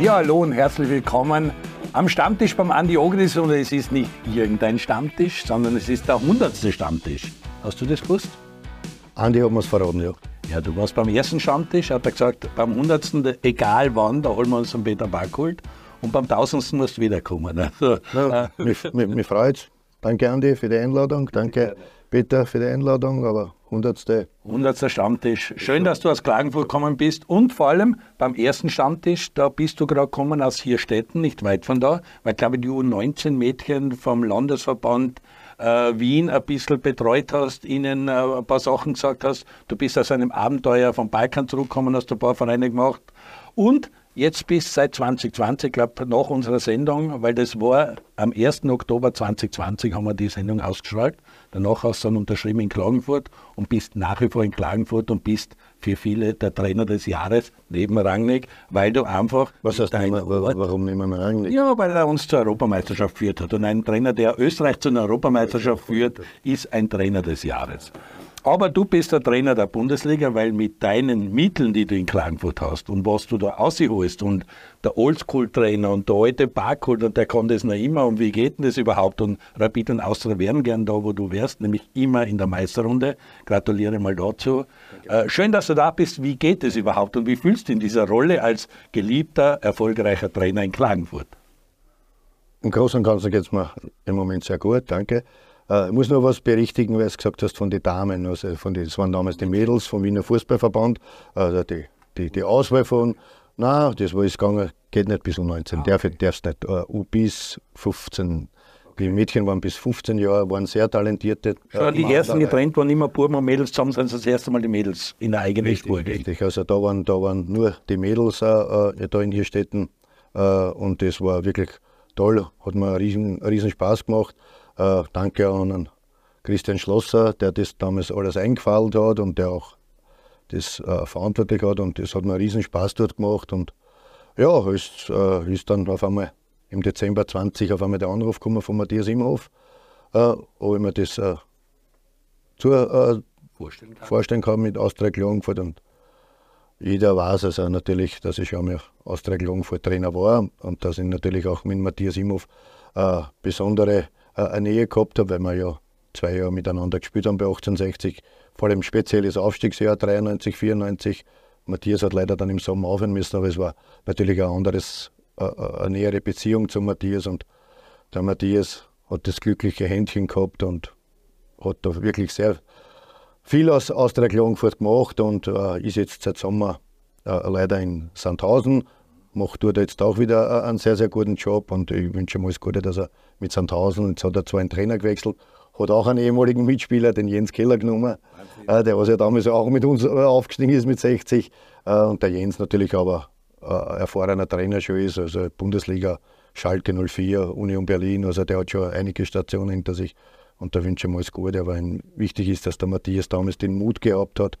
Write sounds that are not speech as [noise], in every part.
Ja, hallo und herzlich willkommen am Stammtisch beim Andi Ogris und es ist nicht irgendein Stammtisch, sondern es ist der hundertste Stammtisch. Hast du das gewusst? Andi hat mir es verraten, ja. Ja, du warst beim ersten Stammtisch, hat er gesagt, beim hundertsten, egal wann, da holen wir uns einen Peter Backholt und beim tausendsten musst du wiederkommen. Also, ja, äh, mich, mich, mich freut Danke Andi für die Einladung, danke Peter für die Einladung, aber hundertste. Hundertster Stammtisch. Schön, dass du aus Klagenfurt gekommen bist und vor allem beim ersten Stammtisch, da bist du gerade gekommen aus Hierstetten, nicht weit von da, weil glaube ich die U19-Mädchen vom Landesverband äh, Wien ein bisschen betreut hast, ihnen äh, ein paar Sachen gesagt hast. Du bist aus einem Abenteuer vom Balkan zurückgekommen, hast ein paar Vereine gemacht und jetzt bist seit 2020, glaube nach unserer Sendung, weil das war am 1. Oktober 2020 haben wir die Sendung ausgestrahlt. Danach hast du dann unterschrieben in Klagenfurt und bist nach wie vor in Klagenfurt und bist für viele der Trainer des Jahres neben Rangnick, weil du einfach. Was heißt nicht warum nehmen wir Rangnick? Ja, weil er uns zur Europameisterschaft führt hat. Und ein Trainer, der Österreich zu einer Europameisterschaft führt, ist ein Trainer des Jahres. Aber du bist der Trainer der Bundesliga, weil mit deinen Mitteln, die du in Klagenfurt hast und was du da ausholst und der Oldschool-Trainer und der alte Barcode und der kann das noch immer und wie geht denn das überhaupt und Rapid und Austria wären gern da, wo du wärst, nämlich immer in der Meisterrunde. Gratuliere mal dazu. Äh, schön, dass du da bist. Wie geht es überhaupt und wie fühlst du in dieser Rolle als geliebter, erfolgreicher Trainer in Klagenfurt? Im Großen und Ganzen geht es mir im Moment sehr gut, danke. Äh, ich muss noch was berichtigen, weil du gesagt hast von den Damen. Also von die, das waren damals die Mädels vom Wiener Fußballverband. Also die, die, die Auswahl von, na, das war es gegangen, geht nicht bis U19. Ah, okay. Darf, nicht. Uh, bis 15. Die Mädchen waren bis 15 Jahre, waren sehr talentierte. Schon äh, die ersten getrennt waren immer Buben und Mädels zusammen, sind das erste Mal die Mädels in der eigenen richtig, Spur. Richtig, also da waren, da waren nur die Mädels äh, äh da in Hierstetten äh, und das war wirklich toll, hat mir einen riesen, riesen Spaß gemacht. Äh, danke an Christian Schlosser, der das damals alles eingefallen hat und der auch das äh, verantwortlich hat. Und das hat mir riesen Spaß dort gemacht. Und ja, ist, äh, ist dann auf einmal im Dezember 20 auf einmal der Anruf gekommen von Matthias Imhoff, äh, ob ich mir das äh, zu, äh, vorstellen, kann. vorstellen, kann. mit Austria Klagenfurt. Und jeder weiß also natürlich, dass ich schon mal Austria Klagenfurt Trainer war und dass ich natürlich auch mit Matthias Imhoff äh, besondere eine Nähe gehabt habe, weil wir ja zwei Jahre miteinander gespielt haben bei 1860. Vor allem spezielles Aufstiegsjahr 93, 94. Matthias hat leider dann im Sommer aufhören müssen, aber es war natürlich ein anderes, äh, äh, eine nähere Beziehung zu Matthias und der Matthias hat das glückliche Händchen gehabt und hat da wirklich sehr viel aus, aus der Klagenfurt gemacht und äh, ist jetzt seit Sommer äh, leider in Sandhausen macht dort jetzt auch wieder einen sehr, sehr guten Job und ich wünsche ihm alles Gute, dass er mit Sandhausen, jetzt hat er zwar einen Trainer gewechselt, hat auch einen ehemaligen Mitspieler, den Jens Keller genommen, äh, der was ja damals auch mit uns äh, aufgestiegen ist mit 60 äh, und der Jens natürlich aber äh, erfahrener Trainer schon ist, also Bundesliga, Schalke 04, Union Berlin, also der hat schon einige Stationen hinter sich. Und da wünsche ich ihm alles Gute, aber wichtig ist, dass der Matthias damals den Mut gehabt hat,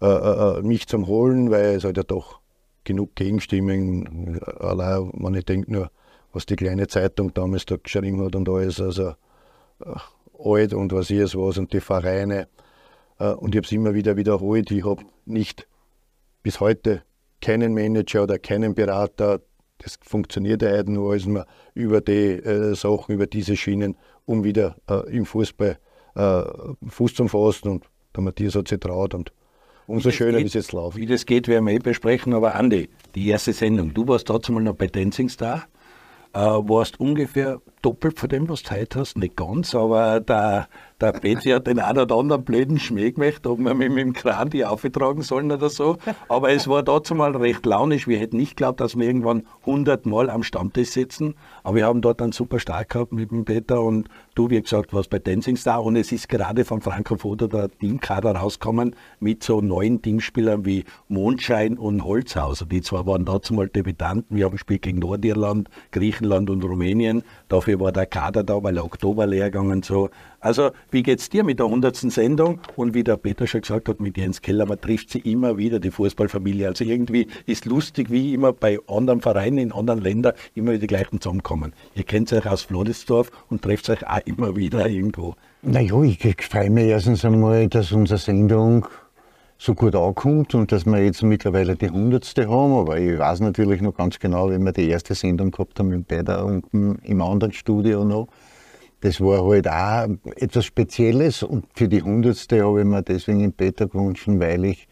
äh, äh, mich zum Holen, weil es halt ja doch genug Gegenstimmen. Allein, wenn ich denke nur, was die kleine Zeitung damals da geschrieben hat und alles, also äh, alt und was es was und die Vereine. Äh, und ich habe es immer wieder wiederholt, ich habe nicht bis heute keinen Manager oder keinen Berater. Das funktioniert ja nur als man über die äh, Sachen, über diese Schienen, um wieder äh, im Fußball äh, Fuß zu fassen. Und der Matthias hat sich traut und umso schöner ist es läuft. Wie das geht, werden wir eh besprechen. Aber Andi, die erste Sendung, du warst dazu mal noch bei Dancing Star, äh, warst ungefähr doppelt von dem, was du heute hast. Nicht ganz, aber der, der Betsy hat den einen oder anderen blöden Schmäh gemacht, ob wir mit, mit dem Kran die aufgetragen sollen oder so. Aber es war dazu mal recht launisch. Wir hätten nicht geglaubt, dass wir irgendwann 100 Mal am Stammtisch sitzen. Aber wir haben dort einen super Start gehabt mit dem Peter und du, wie gesagt, warst bei Dancing Star. Und es ist gerade von Franco Foto der Teamkader rausgekommen mit so neuen Teamspielern wie Mondschein und Holzhauser. Die zwar waren dazu mal Debütanten. Wir haben gespielt gegen Nordirland, Griechenland und Rumänien. Dafür war der Kader da, weil der Oktober leer gegangen so. Also, wie geht es dir mit der 100. Sendung? Und wie der Peter schon gesagt hat, mit Jens Keller, man trifft sie immer wieder, die Fußballfamilie. Also irgendwie ist lustig, wie immer bei anderen Vereinen in anderen Ländern immer wieder die gleichen zusammenkommen. Ihr kennt euch aus Flodesdorf und trefft euch auch immer wieder irgendwo. Naja, ich freue mich erstens einmal, dass unsere Sendung so gut ankommt und dass wir jetzt mittlerweile die hundertste haben. Aber ich weiß natürlich noch ganz genau, wenn wir die erste Sendung gehabt haben mit Peter unten im anderen Studio noch. Das war halt auch etwas Spezielles und für die hundertste habe ich mir deswegen in Peter gewünscht, weil ich,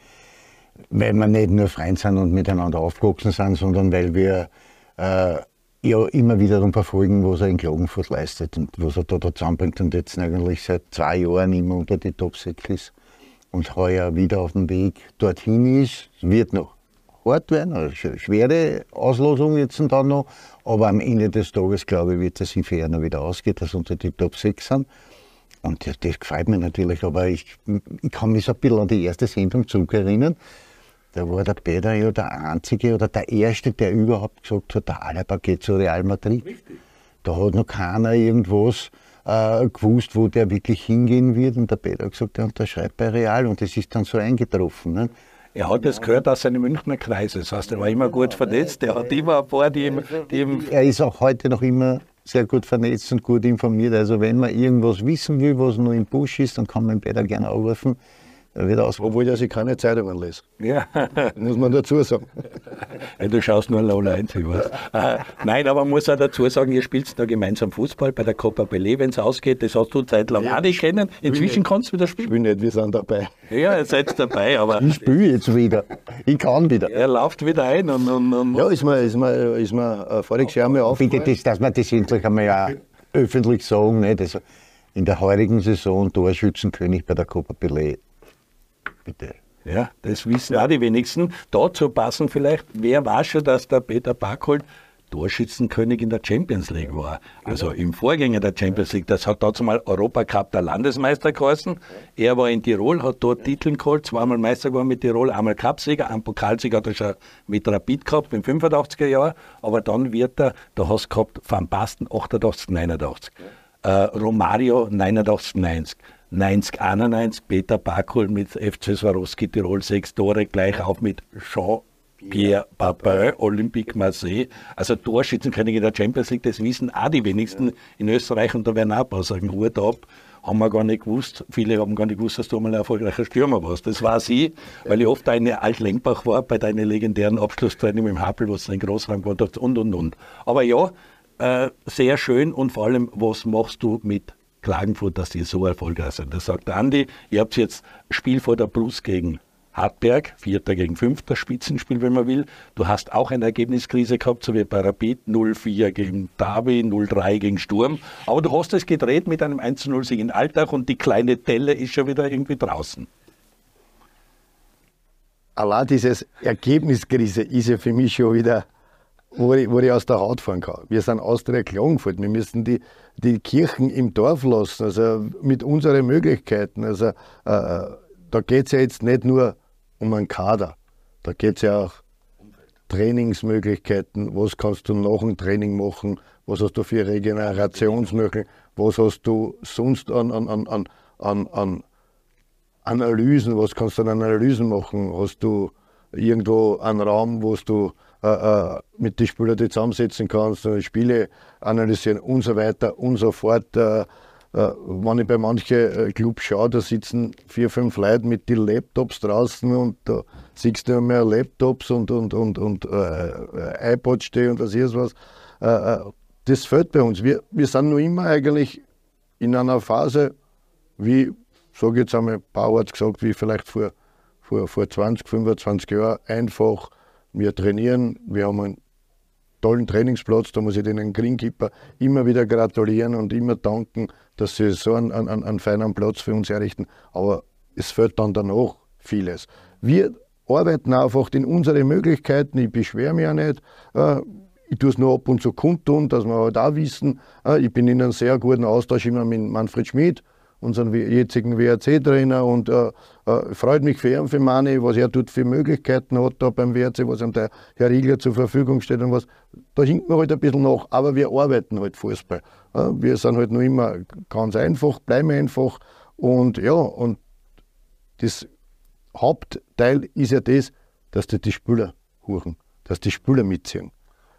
weil wir nicht nur Freunde sind und miteinander aufgewachsen sind, sondern weil wir äh, ja immer wieder darum verfolgen, was er in Klagenfurt leistet und was er da, da zusammenbringt und jetzt eigentlich seit zwei Jahren immer unter die Top 6 ist und heuer wieder auf dem Weg dorthin ist. Es wird noch hart werden, eine schwere Auslosung jetzt und dann noch, aber am Ende des Tages, glaube ich, wird es sich für wieder ausgehen, dass unter die Top 6 sind. Und das, das gefällt mir natürlich, aber ich, ich kann mich so ein bisschen an die erste Sendung zurückerinnern. Da war der Peter ja der Einzige oder der Erste, der überhaupt gesagt hat, der Alaba geht zu Real Madrid. Richtig. Da hat noch keiner irgendwas äh, gewusst, wo der wirklich hingehen wird. Und der Peter hat gesagt, der unterschreibt bei Real. Und das ist dann so eingetroffen. Ne? Er hat das gehört aus seinem Münchner Kreis. Das heißt, er war immer gut vernetzt. Er hat immer ein paar, die ihm, die ihm Er ist auch heute noch immer sehr gut vernetzt und gut informiert. Also wenn man irgendwas wissen will, was noch im Busch ist, dann kann man Peter gerne anrufen. Wieder aus. Obwohl er sich keine Zeitungen liest. Ja. muss man dazu sagen. Ja, du schaust nur Lola 1, ich weiß. Äh, nein, aber man muss auch dazu sagen, ihr spielt da gemeinsam Fußball bei der Copa Belé, wenn es ausgeht. Das hast du zeitlang ja. auch nicht kennen. Inzwischen kannst du wieder spielen. Ich spiele nicht, wir sind dabei. Ja, ihr seid dabei, aber. Ich spiele jetzt wieder. Ich kann wieder. Er läuft wieder ein und. und, und ja, ist mir, ist mir, ist mir äh, voriges Jahr mal aufgefallen. Bitte, das, dass wir das endlich einmal ja öffentlich sagen. Nicht? Also in der heurigen Saison Torschützenkönig bei der Copa Belé bitte. Ja, das wissen auch die wenigsten. Dazu passen vielleicht, wer war schon, dass der Peter Backholt Torschützenkönig in der Champions League war. Also im Vorgänger der Champions League. Das hat dazu mal Europacup der Landesmeister geheißen. Er war in Tirol, hat dort Titel geholt, zweimal Meister geworden mit Tirol, einmal Cupsieger, einen Pokalsieger hat er schon mit Rapid gehabt im 85er Jahr. Aber dann wird er, da hast du gehabt Van Basten 88, 89. Äh, Romario 89, 90. 90, 91, Peter Bakul mit FC Swarovski Tirol sechs Tore, gleich auf mit Jean-Pierre Papin, Olympique Marseille. Also Torschützenkönig in der Champions League, das wissen auch die wenigsten in Österreich und da werden auch ein paar sagen, Hut ab. Haben wir gar nicht gewusst. Viele haben gar nicht gewusst, dass du mal ein erfolgreicher Stürmer warst. Das war sie, weil ich oft eine Alt-Lenkbach war bei deinen legendären Abschlusstraining im Hapel, wo du einen Großraum gemacht hast und und und. Aber ja, äh, sehr schön und vor allem, was machst du mit Klagenfurt, dass die so erfolgreich sind. Das sagt Andi, ihr habt jetzt Spiel vor der Brust gegen Hartberg, Vierter gegen Fünfter Spitzenspiel, wenn man will. Du hast auch eine Ergebniskrise gehabt, so wie bei Rapid 0-4 gegen Derby, 0-3 gegen Sturm. Aber du hast es gedreht mit einem 1-0-Sieg in Alltag und die kleine Telle ist schon wieder irgendwie draußen. Allein dieses Ergebniskrise ist ja für mich schon wieder wo ich, wo ich aus der Haut fahren kann. Wir sind Austria Klagenfurt. Wir müssen die, die Kirchen im Dorf lassen, also mit unseren Möglichkeiten. Also, äh, da geht es ja jetzt nicht nur um einen Kader, da geht es ja auch Trainingsmöglichkeiten. Was kannst du nach dem Training machen? Was hast du für Regenerationsmöglichkeiten? Was hast du sonst an, an, an, an, an Analysen? Was kannst du an Analysen machen? Hast du irgendwo einen Raum, wo du äh, äh, mit den Spielern die zusammensetzen kannst, Spiele analysieren und so weiter und so fort. Äh, äh, wenn ich bei manchen Clubs schaue, da sitzen vier, fünf Leute mit den Laptops draußen und da siehst du mehr Laptops und, und, und, und äh, iPods stehen und was ist was. Äh, das fehlt bei uns. Wir, wir sind noch immer eigentlich in einer Phase, wie, sage jetzt einmal, Bauart gesagt, wie vielleicht vor, vor, vor 20, 25 Jahren, einfach wir trainieren, wir haben einen tollen Trainingsplatz, da muss ich den Greenkeeper immer wieder gratulieren und immer danken, dass sie so einen, einen, einen feinen Platz für uns errichten. Aber es fehlt dann danach vieles. Wir arbeiten einfach in unsere Möglichkeiten, ich beschwere mich auch nicht. Äh, ich tue es nur ab und zu kundtun, dass wir halt auch wissen, äh, ich bin in einem sehr guten Austausch immer mit Manfred Schmid, unseren jetzigen WRC-Trainer und äh, äh, freut mich für ihn, für Mani, was er tut für Möglichkeiten hat da beim WRC, was ihm der Herr Riegler zur Verfügung steht und was. Da hinkt man halt ein bisschen nach, aber wir arbeiten halt Fußball. Äh, wir sind halt noch immer ganz einfach, bleiben einfach und ja, und das Hauptteil ist ja das, dass die, die Spieler huchen, dass die Spieler mitziehen.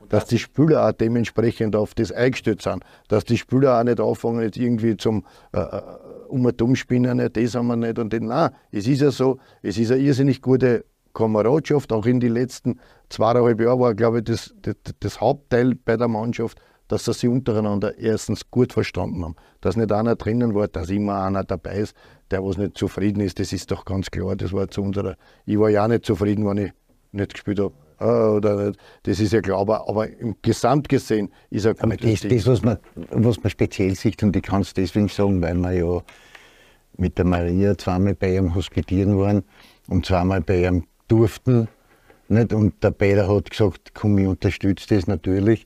Dass die Spieler auch dementsprechend auf das eingestellt sind, dass die Spieler auch nicht anfangen, jetzt irgendwie zum äh, äh um und umspinnen, das haben wir nicht und den. Nein, es ist ja so, es ist eine irrsinnig gute Kameradschaft, auch in den letzten zweieinhalb Jahren war, glaube ich, das, das, das Hauptteil bei der Mannschaft, dass sie sich untereinander erstens gut verstanden haben. Dass nicht einer drinnen war, dass immer einer dabei ist, der was nicht zufrieden ist, das ist doch ganz klar. Das war zu unserer. Ich war ja auch nicht zufrieden, wenn ich nicht gespielt habe. Ah, oder. Das ist ja klar, aber, aber im Gesamt gesehen ist er aber das, das, was man, was man speziell sieht, und ich kann es deswegen sagen, weil wir ja mit der Maria zweimal bei ihm hospitieren waren und zweimal bei ihm durften. Nicht? Und der Peter hat gesagt, komm, ich unterstütze das natürlich.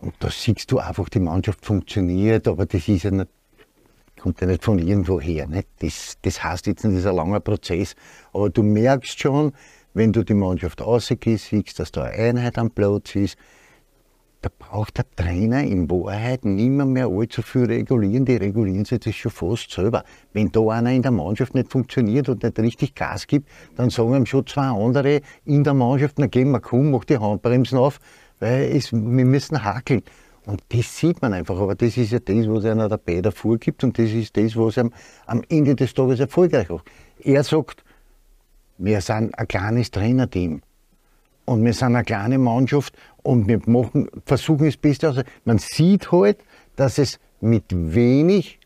Und da siehst du einfach, die Mannschaft funktioniert, aber das ist ja nicht, kommt ja nicht von irgendwo her. Nicht? Das, das heißt jetzt das ist ein langer Prozess. Aber du merkst schon, wenn du die Mannschaft rausgehst, siehst, dass da eine Einheit am Platz ist, da braucht der Trainer in Wahrheit niemand mehr allzu viel regulieren. Die regulieren sich das schon fast selber. Wenn da einer in der Mannschaft nicht funktioniert und nicht richtig Gas gibt, dann sagen ihm schon zwei andere in der Mannschaft, na gehen wir komm, mach die Handbremsen auf, weil es, wir müssen hakeln. Und das sieht man einfach. Aber das ist ja das, was einer der Bäder vorgibt und das ist das, was ihm am Ende des Tages erfolgreich macht. Er sagt, wir sind ein kleines Trainerteam. Und wir sind eine kleine Mannschaft und wir machen, versuchen das Beste aus. Man sieht halt, dass es mit wenig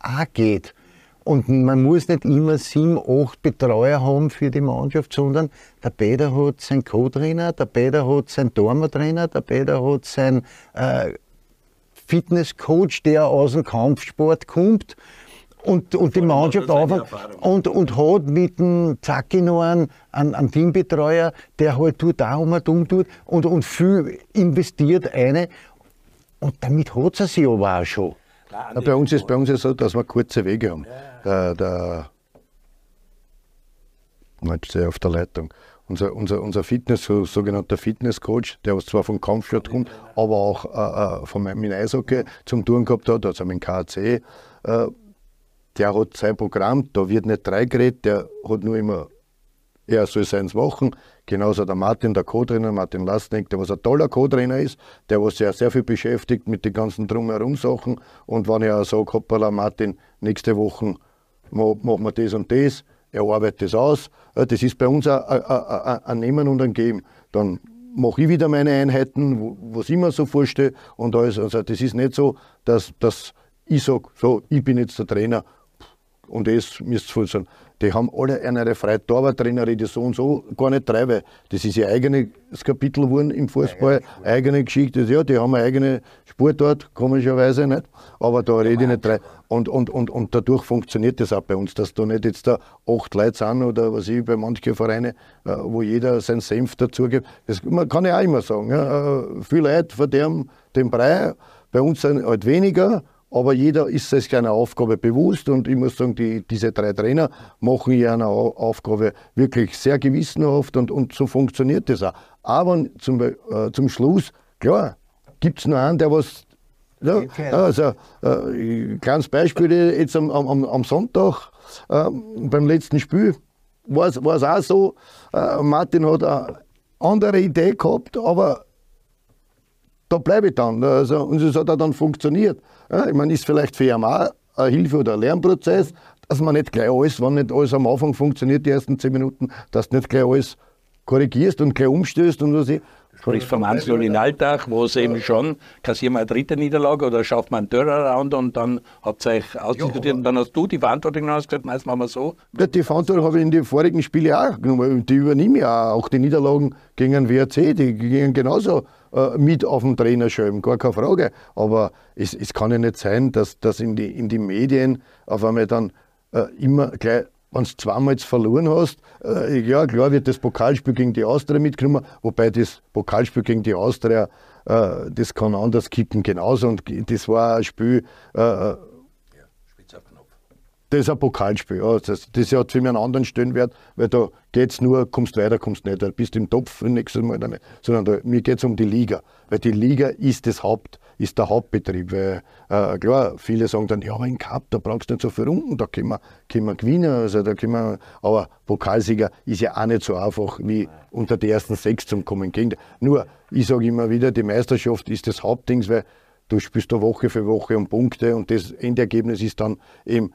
auch geht. Und man muss nicht immer sieben, acht Betreuer haben für die Mannschaft, sondern der Peter hat seinen Co-Trainer, der Peter hat seinen Dormer-Trainer, der Peter hat seinen äh, Fitnesscoach, der aus dem Kampfsport kommt und, und die Mannschaft auf und, und hat mit dem Zacki noch einen, einen, einen Teambetreuer, der halt tut da um und um tut und, und viel investiert eine. Und damit hat er sich aber auch schon. Ja, bei uns ist bei uns ja so, dass wir kurze Wege haben. Ja. Der, der jetzt auf der Leitung. Unser, unser, unser Fitness, so, sogenannter Fitnesscoach, der was zwar vom Kampfsport kommt, aber auch äh, äh von meinem Eishockey zum Touren gehabt hat, also mit dem KC, äh, der hat sein Programm, da wird nicht drei geredet, der hat nur immer, er soll seins machen. Genauso der Martin, der Co-Trainer, Martin Lastneck, der was ein toller Co-Trainer ist, der was sehr, sehr viel beschäftigt mit den ganzen Drumherum Sachen. Und wenn ich auch sage, hoppala, Martin, nächste Woche machen wir das und das, er arbeitet das aus. Das ist bei uns ein Nehmen und ein Geben. Dann mache ich wieder meine Einheiten, was ich mir so vorstelle. Und alles. Also das ist nicht so, dass, dass ich sage, so, ich bin jetzt der Trainer und das müsst ihr sein. Die haben alle eine freie Torwarttrainer, die so und so gar nicht drei, weil das ist ihr eigenes Kapitel geworden im Fußball, eigene, eigene Geschichte. Ja, die haben eine eigene Sportart, komischerweise nicht, aber da rede ich nicht drei. Und, und, und, und dadurch funktioniert das auch bei uns, dass da nicht jetzt da acht Leute sind oder was ich bei manchen Vereinen, äh, wo jeder sein Senf dazugibt. Das man kann ja auch immer sagen. Ja, äh, viele Leute verderben den Brei, bei uns sind halt weniger aber jeder ist sich seiner Aufgabe bewusst und ich muss sagen, die, diese drei Trainer machen ihre Aufgabe wirklich sehr gewissenhaft und, und so funktioniert das auch. Aber zum, äh, zum Schluss, klar, gibt es noch einen, der was ja, also, äh, kleines Beispiel jetzt am, am, am Sonntag äh, beim letzten Spiel war es auch so, äh, Martin hat eine andere Idee gehabt, aber da bleibe ich dann. Also, und es hat auch dann funktioniert. Ja, ich meine, ist vielleicht für auch eine Hilfe oder ein Lernprozess, dass man nicht gleich alles, wenn nicht alles am Anfang funktioniert, die ersten zehn Minuten, dass du nicht gleich alles korrigierst und gleich umstößt und was ich. Sprich vom Ansel in Alltag, wo es eben schon, kassieren wir eine dritte Niederlage oder schafft man einen Turnaround und dann habt ihr euch ausdiskutiert und dann hast du die Verantwortung gesagt, meist machen wir so. Ja, die Verantwortung habe ich in den vorigen Spielen auch genommen. Die übernehme ich auch. Auch die Niederlagen gegen den WRC, die gingen genauso äh, mit auf dem Trainerschirm, gar keine Frage. Aber es, es kann ja nicht sein, dass, dass in, die, in die Medien auf einmal dann äh, immer gleich wenn du zweimal verloren hast, äh, ja klar wird das Pokalspiel gegen die Austria mitgenommen, wobei das Pokalspiel gegen die Austria, äh, das kann anders kippen genauso und das war ein Spiel, äh das ist ein Pokalspiel. Ja. Das, das hat für mich einen anderen Stellenwert, weil da geht es nur, kommst weiter, kommst nicht. Bist im Topf nächstes Mal nicht. Sondern da, mir geht es um die Liga. Weil die Liga ist das Haupt, ist der Hauptbetrieb. Weil, äh, klar, viele sagen dann, ja, aber im Cup, da brauchst du nicht so viel Runden, da können wir, können wir gewinnen. Also, da können wir, aber Pokalsieger ist ja auch nicht so einfach, wie unter die ersten sechs zu kommen. Nur, ich sage immer wieder, die Meisterschaft ist das Hauptding, weil du spielst da Woche für Woche um Punkte und das Endergebnis ist dann eben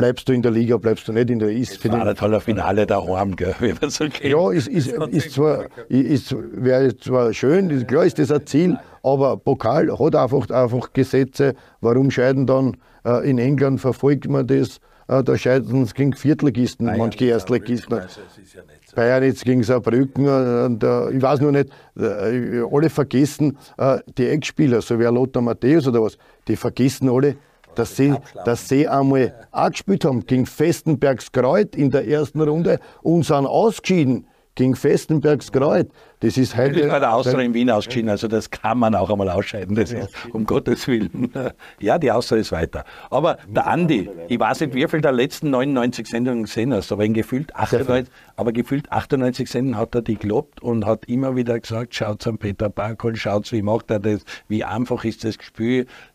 bleibst du in der Liga, bleibst du nicht in der ist. Das war ein toller Finale daheim, gell, [laughs] wie man so kennt. Ja, ist, ist, ist zwar, ist, wäre zwar schön, klar ist das ein Ziel, aber Pokal hat einfach, einfach Gesetze. Warum scheiden dann äh, in England, verfolgt man das? Äh, da scheiden es gegen Viertligisten, Bayern manche Erstligisten. Also, ja Bayern jetzt gegen Saarbrücken. Und, äh, ich weiß nur nicht, äh, alle vergessen äh, die Eckspieler, so wie Lothar Matthäus oder was, die vergessen alle, dass sie, dass sie einmal auch gespielt haben gegen Festenbergs Kreuz in der ersten Runde und sind ausgeschieden gegen Festenbergs Kreuz. Das ist heute. Das hat der Austria in Wien ausgeschieden, also das kann man auch einmal ausscheiden, das ist, um Gottes Willen. Ja, die Austria ist weiter. Aber der Andi, ich weiß nicht, wie viel der letzten 99 Sendungen gesehen hast, aber in gefühlt 98, aber gefühlt 98 Sendungen hat er die gelobt und hat immer wieder gesagt, schaut an Peter Barkol, schaut, wie macht er das, wie einfach ist das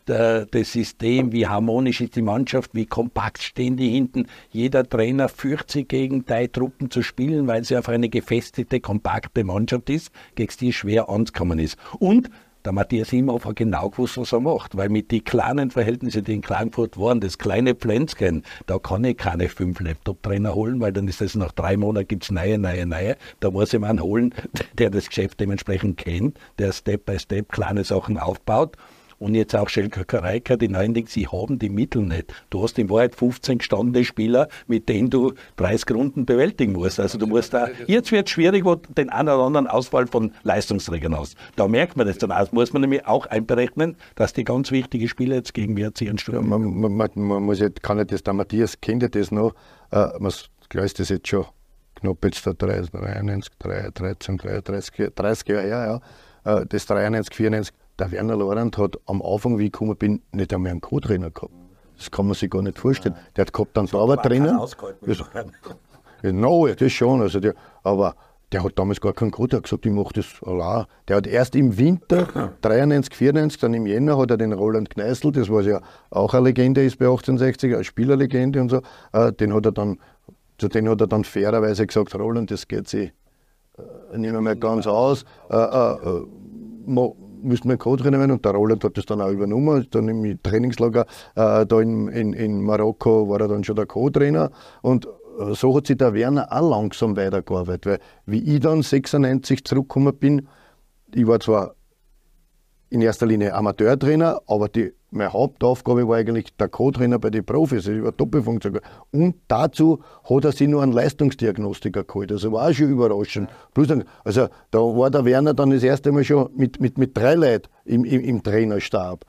der, das System, wie harmonisch ist die Mannschaft, wie kompakt stehen die hinten. Jeder Trainer fürchtet sich gegen drei Truppen zu spielen, weil sie einfach eine gefestigte, kompakte Mannschaft ist, gegen die schwer anzukommen ist. Und der Matthias Imhoff hat genau gewusst, was er macht, weil mit den kleinen Verhältnissen, die in Klagenfurt waren, das kleine Pflänzchen, da kann ich keine fünf Laptop-Trainer holen, weil dann ist das nach drei Monaten gibt es neue, neue, neue. Da muss ich einen holen, [laughs] der das Geschäft dementsprechend kennt, der Step by Step kleine Sachen aufbaut und jetzt auch Schelker Kareika, die neuen Dinge, sie haben die Mittel nicht. Du hast in Wahrheit 15 gestandene Spieler, mit denen du 30 Runden bewältigen musst. Also du musst da, jetzt wird es schwierig, wo den einen oder anderen Ausfall von Leistungsträgern aus. Da merkt man das dann aus. Muss man nämlich auch einberechnen, dass die ganz wichtigen Spieler jetzt gegen WRC ihren Sturm. Ja, man, man, man, muss jetzt, kann nicht das, der Matthias kennt ja das noch, äh, man, klar ist das jetzt schon knapp jetzt da 93, 13, 33, 30 Jahre her, ja. Äh, das 93, 94, der Werner Lorand hat am Anfang, wie ich gekommen bin, nicht einmal einen Co-Trainer gehabt. Das kann man sich gar nicht vorstellen. Nein. Der hat gehabt einen Dauertrainer. Ja, no, das schon. Also der, aber der hat damals gar keinen Co, der hat gesagt, ich mache das allein. Der hat erst im Winter [coughs] 93, 94, dann im Jänner hat er den Roland Kneißl, das was ja auch eine Legende ist bei 1860, eine Spielerlegende und so, äh, den hat er dann, zu denen hat er dann fairerweise gesagt, Roland, das geht sich äh, nicht mehr ganz aus. Äh, äh, müssten wir Co-Trainer werden und der Roland hat das dann auch übernommen. Dann im Trainingslager äh, da in, in, in Marokko war er dann schon der Co-Trainer und äh, so hat sich der Werner auch langsam weitergearbeitet, weil wie ich dann 96 zurückgekommen bin, ich war zwar in erster Linie Amateurtrainer, aber die, meine Hauptaufgabe war eigentlich der Co-Trainer bei den Profis, ich war Doppelfunktion. Und dazu hat er sich nur einen Leistungsdiagnostiker geholt, also war auch schon überraschend. Plus, also da war der Werner dann das erste Mal schon mit, mit, mit drei Leuten im, im, im Trainerstab.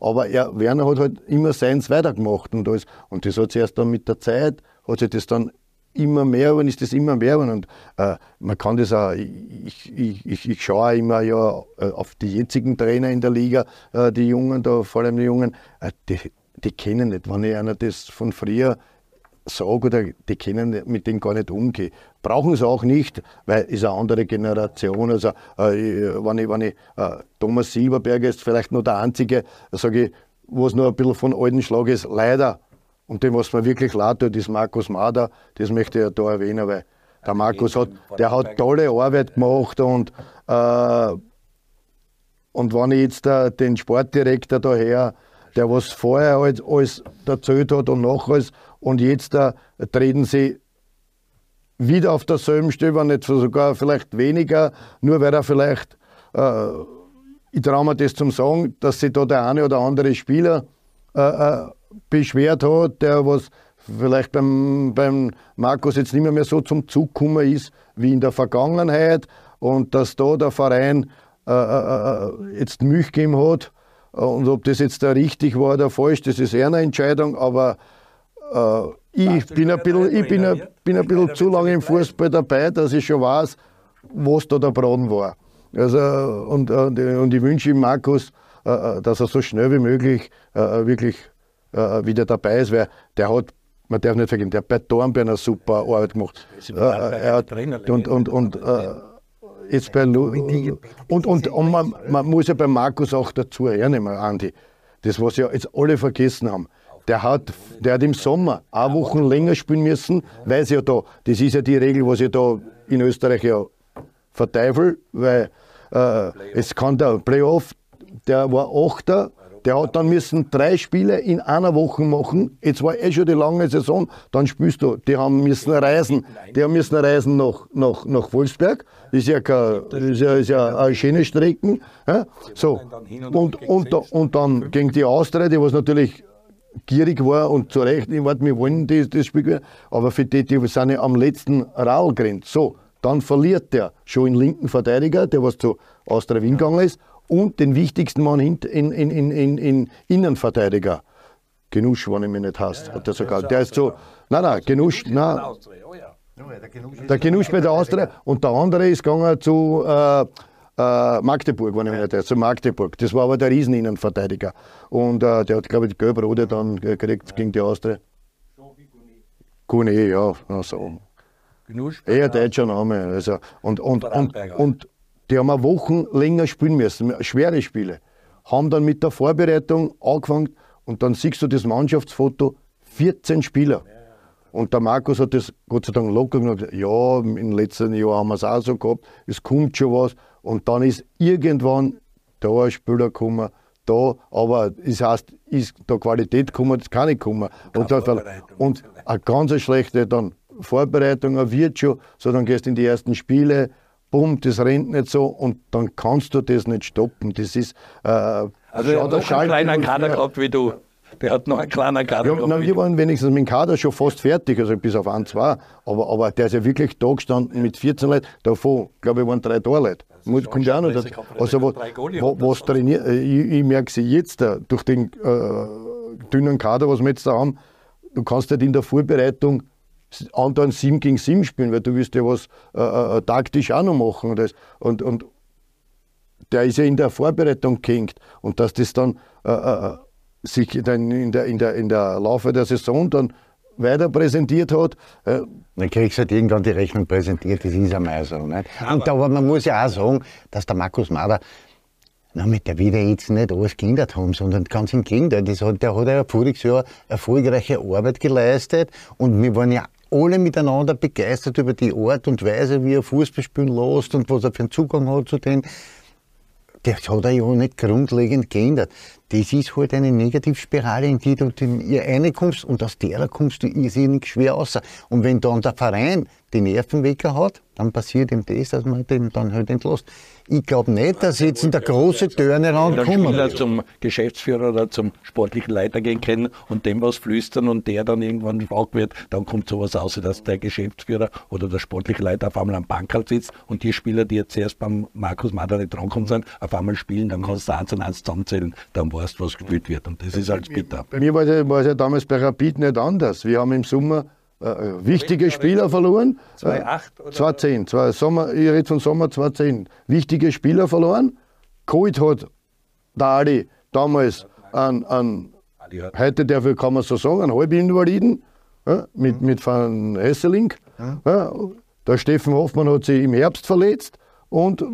Aber er, Werner hat halt immer seins weitergemacht und alles. Und das hat sich erst dann mit der Zeit, hat sich das dann immer mehr geworden, ist das immer mehr geworden. Und äh, man kann das auch, ich, ich, ich, ich schaue immer ja äh, auf die jetzigen Trainer in der Liga, äh, die Jungen, da, vor allem die Jungen, äh, die, die kennen nicht, wenn ich einer das von früher sage oder die kennen mit denen gar nicht umgehen. Brauchen sie auch nicht, weil es eine andere Generation. Also äh, wenn ich, wenn ich äh, Thomas Silberberger ist vielleicht nur der einzige, sage ich, wo es noch ein bisschen von alten Schlag ist, leider und dem, was mir wirklich leid tut, ist Markus Mader. Das möchte ich ja da erwähnen, weil der Markus hat, der hat tolle Arbeit gemacht und, äh, und wenn ich jetzt den Sportdirektor daher, der was vorher alles, alles erzählt hat und nachher alles, und jetzt äh, treten sie wieder auf derselben Stelle, wenn nicht sogar vielleicht weniger, nur weil er vielleicht, äh, ich traue mir das zum Sagen, dass sich da der eine oder andere Spieler äh, äh beschwert hat, der was vielleicht beim, beim Markus jetzt nicht mehr, mehr so zum Zug gekommen ist wie in der Vergangenheit und dass da der Verein äh, äh, äh jetzt Milch gegeben hat und ob das jetzt da richtig war oder falsch, das ist eher eine Entscheidung, aber äh, ich bin ein bisschen, ich bin ein, bin ein bisschen zu lange im Fußball dabei, dass ich schon weiß, was da der Braten war. Also, und, und, und ich wünsche ihm Markus, äh, dass er so schnell wie möglich wirklich äh, wieder dabei ist, weil der hat man darf nicht vergessen, der hat bei Dornbirn eine super Arbeit gemacht. Äh, er hat, und und, und äh, jetzt bei Lu und, und, und man, man, muss ja bei Markus auch dazu hernehmen, Andi, das was ja jetzt alle vergessen haben. Der hat, der hat im Sommer eine Wochen länger spielen müssen, weil sie ja da, das ist ja die Regel, was ich da in Österreich ja verteufel, weil äh, es kann der Playoff, der war Achter, der hat dann müssen drei Spiele in einer Woche machen. Jetzt war eh schon die lange Saison, dann spielst du. Die haben müssen reisen. Die haben müssen reisen nach, nach, nach Wolfsberg. Ist ja, kein, ist ja, ist ja eine schöne Strecke. Ja? So. Und, und, und dann gegen die Austria, die was natürlich gierig war und zu Recht, ich warte, wir wollen das, das Spiel gewinnen, aber für die, die sind ja am letzten Raul gerannt. So, dann verliert der schon den linken Verteidiger, der was zu Austria Wien gegangen ist, und den wichtigsten Mann in, in, in, in, in Innenverteidiger. Genusch, wenn ich mich nicht hasst, hat er sogar. Der ist so, nein, nein, Genusch, nein. Der Genusch bei der Austria und der andere ist gegangen zu äh, äh, Magdeburg, wenn ich mich nicht irre, zu Magdeburg. Das war aber der Rieseninnenverteidiger. Und äh, der hat, glaube ich, die Gelb-Rote dann gekriegt gegen die Austria. Kune, ja, so. Eher deutscher Name. Also, und, und, und, und, die haben Wochen länger spielen müssen, schwere Spiele. Haben dann mit der Vorbereitung angefangen und dann siehst du das Mannschaftsfoto, 14 Spieler. Und der Markus hat das Gott sei Dank locker gesagt, ja, im letzten Jahr haben wir es auch so gehabt, es kommt schon was. Und dann ist irgendwann da ein Spieler gekommen, da, aber es heißt, ist da Qualität gekommen, das kann nicht kommen. Und, und eine ganz schlechte dann Vorbereitung, er wird schon, so dann gehst du in die ersten Spiele, bumm, das rennt nicht so und dann kannst du das nicht stoppen. Das ist. Äh, also, er hat noch einen kleinen Kader gehabt wie du. Der hat noch einen kleinen Kader ja, gehabt. wir waren wenigstens mit dem Kader schon fast fertig, also bis auf ein, zwei. Aber, aber der ist ja wirklich da gestanden mit 14 Leuten. Davon, glaube ich, waren drei Torleute. Muss, kommt ja auch noch dazu. Also, was, was trainiert, ich, ich merke sie jetzt äh, durch den äh, dünnen Kader, was wir jetzt da haben, du kannst halt in der Vorbereitung anderen 7 gegen 7 spielen, weil du willst ja was äh, äh, taktisch auch noch machen. Und, das, und, und der ist ja in der Vorbereitung gehängt. Und dass das dann äh, äh, sich dann in der, in, der, in der Laufe der Saison dann weiter präsentiert hat. Äh, dann kriegst du halt irgendwann die Rechnung präsentiert, das ist einmal so. Nicht? Und aber man muss ja auch sagen, dass der Markus Mader na, mit der wieder jetzt nicht alles geändert haben, sondern ganz im Gegenteil. Das hat, der hat ja voriges Jahr erfolgreiche Arbeit geleistet und wir waren ja alle miteinander begeistert über die Art und Weise, wie er Fußball spielen lässt und was er für einen Zugang hat zu denen. Das hat er ja nicht grundlegend geändert. Das ist halt eine Negativspirale, in die du ihr reinkommst und aus der kommst du irrsinnig schwer raus. Und wenn dann der Verein die Nervenwecker hat, dann passiert ihm das, dass man den dann halt entlässt. Ich glaube nicht, dass jetzt in der große Turnaround kommen Spieler zum Geschäftsführer oder zum sportlichen Leiter gehen können und dem was flüstern und der dann irgendwann schwach wird, dann kommt sowas aus, dass der Geschäftsführer oder der sportliche Leiter auf einmal am Bankerl sitzt und die Spieler, die jetzt erst beim Markus Mader nicht drankommen sind, auf einmal spielen, dann kannst du eins und eins zusammenzählen, dann weißt was gespielt wird und das ist als bitter. Bei mir war es ja damals bei Rapid nicht anders. Wir haben im Sommer äh, äh, wichtige Spieler verloren. 2008 oder? 2010, zwei Sommer, ich rede von Sommer 2010. Wichtige Spieler verloren. Geholt hat der Ali damals an, an heute dafür kann man so sagen, einen Halbinvaliden ja, mit, mhm. mit Van Hesseling. Mhm. Ja, der Steffen Hoffmann hat sich im Herbst verletzt und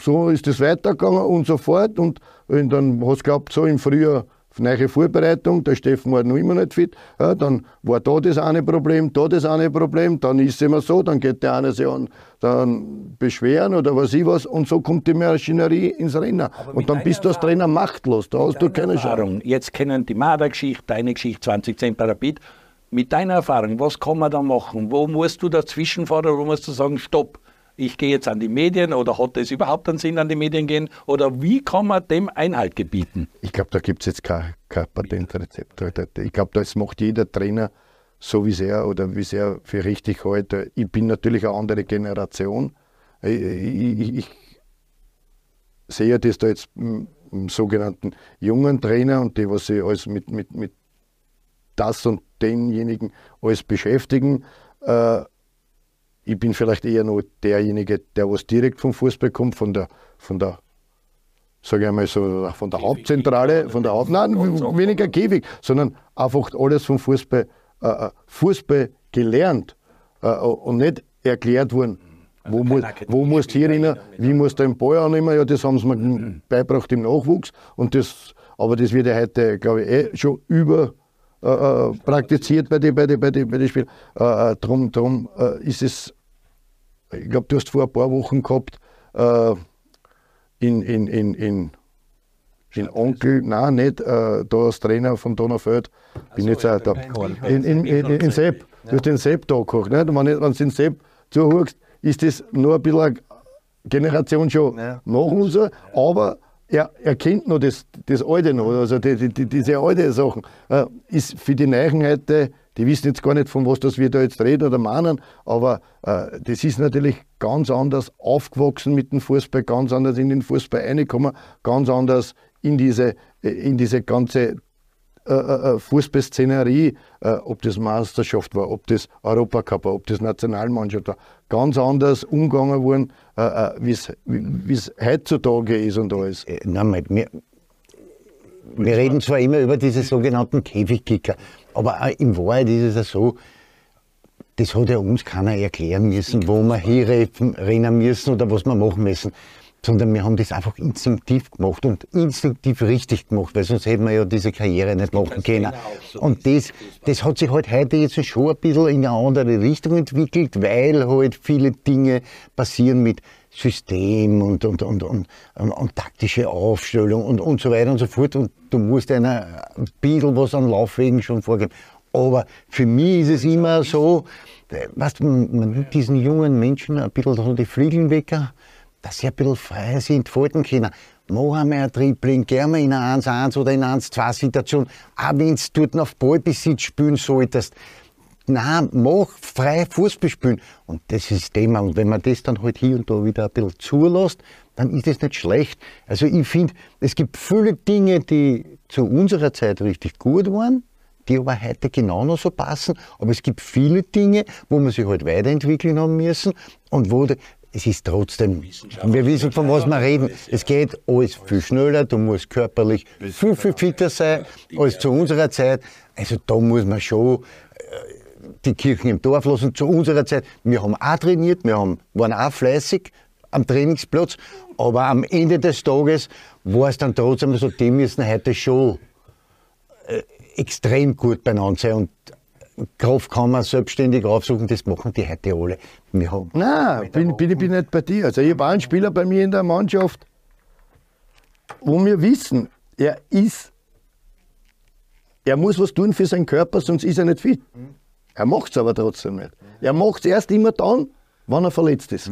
so ist es weitergegangen und so fort. Und, und dann hast du gehabt, so im Frühjahr neue Vorbereitung, der Steffen war noch immer nicht fit, ja, dann war da das eine Problem, da das eine Problem, dann ist es immer so, dann geht der eine sich an, dann beschweren oder was ich was und so kommt die Maschinerie ins Rennen. Und dann bist du als Trainer machtlos, da hast du keine Erfahrung. Jetzt kennen die Marder-Geschichte, deine Geschichte 2010 bei Rapid. Mit deiner Erfahrung, was kann man da machen? Wo musst du dazwischen fahren, wo musst du sagen, stopp, ich gehe jetzt an die Medien oder hat es überhaupt einen Sinn, an die Medien gehen? Oder wie kann man dem Einhalt gebieten? Ich glaube, da gibt es jetzt kein, kein Patentrezept. Ich glaube, das macht jeder Trainer so, wie es er oder wie es er für richtig hält. Ich bin natürlich eine andere Generation. Ich, ich, ich sehe das da jetzt sogenannten jungen Trainer und die, was sich alles mit, mit, mit das und denjenigen alles beschäftigen. Äh, ich bin vielleicht eher noch derjenige, der was direkt vom Fußball kommt, von der, von der sage ich einmal so, von der Hauptzentrale, von der Haupt, nein, weniger Käfig, sondern einfach alles vom Fußball äh, Fußball gelernt äh, und nicht erklärt worden. Wo, mu wo musst hier rein, wie musst du den Ball annehmen? Ja, das haben sie mir beigebracht im Nachwuchs. Und das, aber das wird ja heute, glaube ich, eh schon über äh, äh praktiziert bei den bei die, bei die, bei die Spielen. Äh, drum drum äh, ist es, ich glaube, du hast vor ein paar Wochen gehabt, äh, in, in, in, in in Onkel, nein, nicht, äh, da als Trainer vom Donaufeld, bin so, jetzt auch da. In, in, in, in Sepp, du hast den Sepp da gekocht. Nicht? Wenn, wenn du den Sepp zuhörst, ist das nur ein bisschen eine Generation schon ja. nach uns, aber er, er kennt noch das, das Alte noch, also die, die, diese alte Sachen. Äh, ist für die Neuen heute, die wissen jetzt gar nicht, von was das wir da jetzt reden oder meinen, aber äh, das ist natürlich ganz anders aufgewachsen mit dem Fußball, ganz anders in den Fußball reingekommen, ganz anders in diese, in diese ganze äh, äh, äh, Fußballszenerie, ob das Meisterschaft war, ob das Europacup war, ob das Nationalmannschaft war, ganz anders umgegangen worden, wie es heutzutage ist und alles. Nein, wir, wir reden zwar immer über diese sogenannten Käfigkicker, aber in Wahrheit ist es ja so, das hat ja uns keiner erklären müssen, wo wir hinrennen müssen oder was wir machen müssen sondern wir haben das einfach instinktiv gemacht und instinktiv richtig gemacht, weil sonst hätten wir ja diese Karriere nicht machen können. Und das, das hat sich halt heute jetzt schon ein bisschen in eine andere Richtung entwickelt, weil halt viele Dinge passieren mit System und, und, und, und, und, taktische Aufstellung und, und so weiter und so fort. Und du musst einer ein bisschen was an Laufwegen schon vorgeben. Aber für mich ist es immer so, weißt, man, nimmt diesen jungen Menschen ein bisschen die Flügel weg dass sie ein bisschen frei sich entfalten können. Mach einmal ein Tripling, geh mal in eine 1-1 oder in eine 1-2-Situation, auch wenn du dort auf Ballbesitz spielen solltest. Nein, mach frei Fußball spielen. Und das ist das Thema. Und wenn man das dann halt hier und da wieder ein bisschen zulässt, dann ist das nicht schlecht. Also ich finde, es gibt viele Dinge, die zu unserer Zeit richtig gut waren, die aber heute genau noch so passen. Aber es gibt viele Dinge, wo man sich halt weiterentwickeln haben müssen und wo es ist trotzdem, wir wissen, von was wir reden. Es geht alles viel schneller, du musst körperlich viel, viel fitter sein als zu unserer Zeit. Also da muss man schon äh, die Kirchen im Dorf lassen. Zu unserer Zeit, wir haben auch trainiert, wir haben, waren auch fleißig am Trainingsplatz, aber am Ende des Tages war es dann trotzdem so, die müssen heute schon äh, extrem gut beieinander sein. Und Kraft kann man selbstständig aufsuchen, das machen die heute alle. Wir haben Nein, bin, bin, bin nicht bei dir. Also ich habe einen Spieler bei mir in der Mannschaft, wo wir wissen, er ist, er muss was tun für seinen Körper, sonst ist er nicht fit. Er macht es aber trotzdem nicht. Er macht es erst immer dann, wenn er verletzt ist.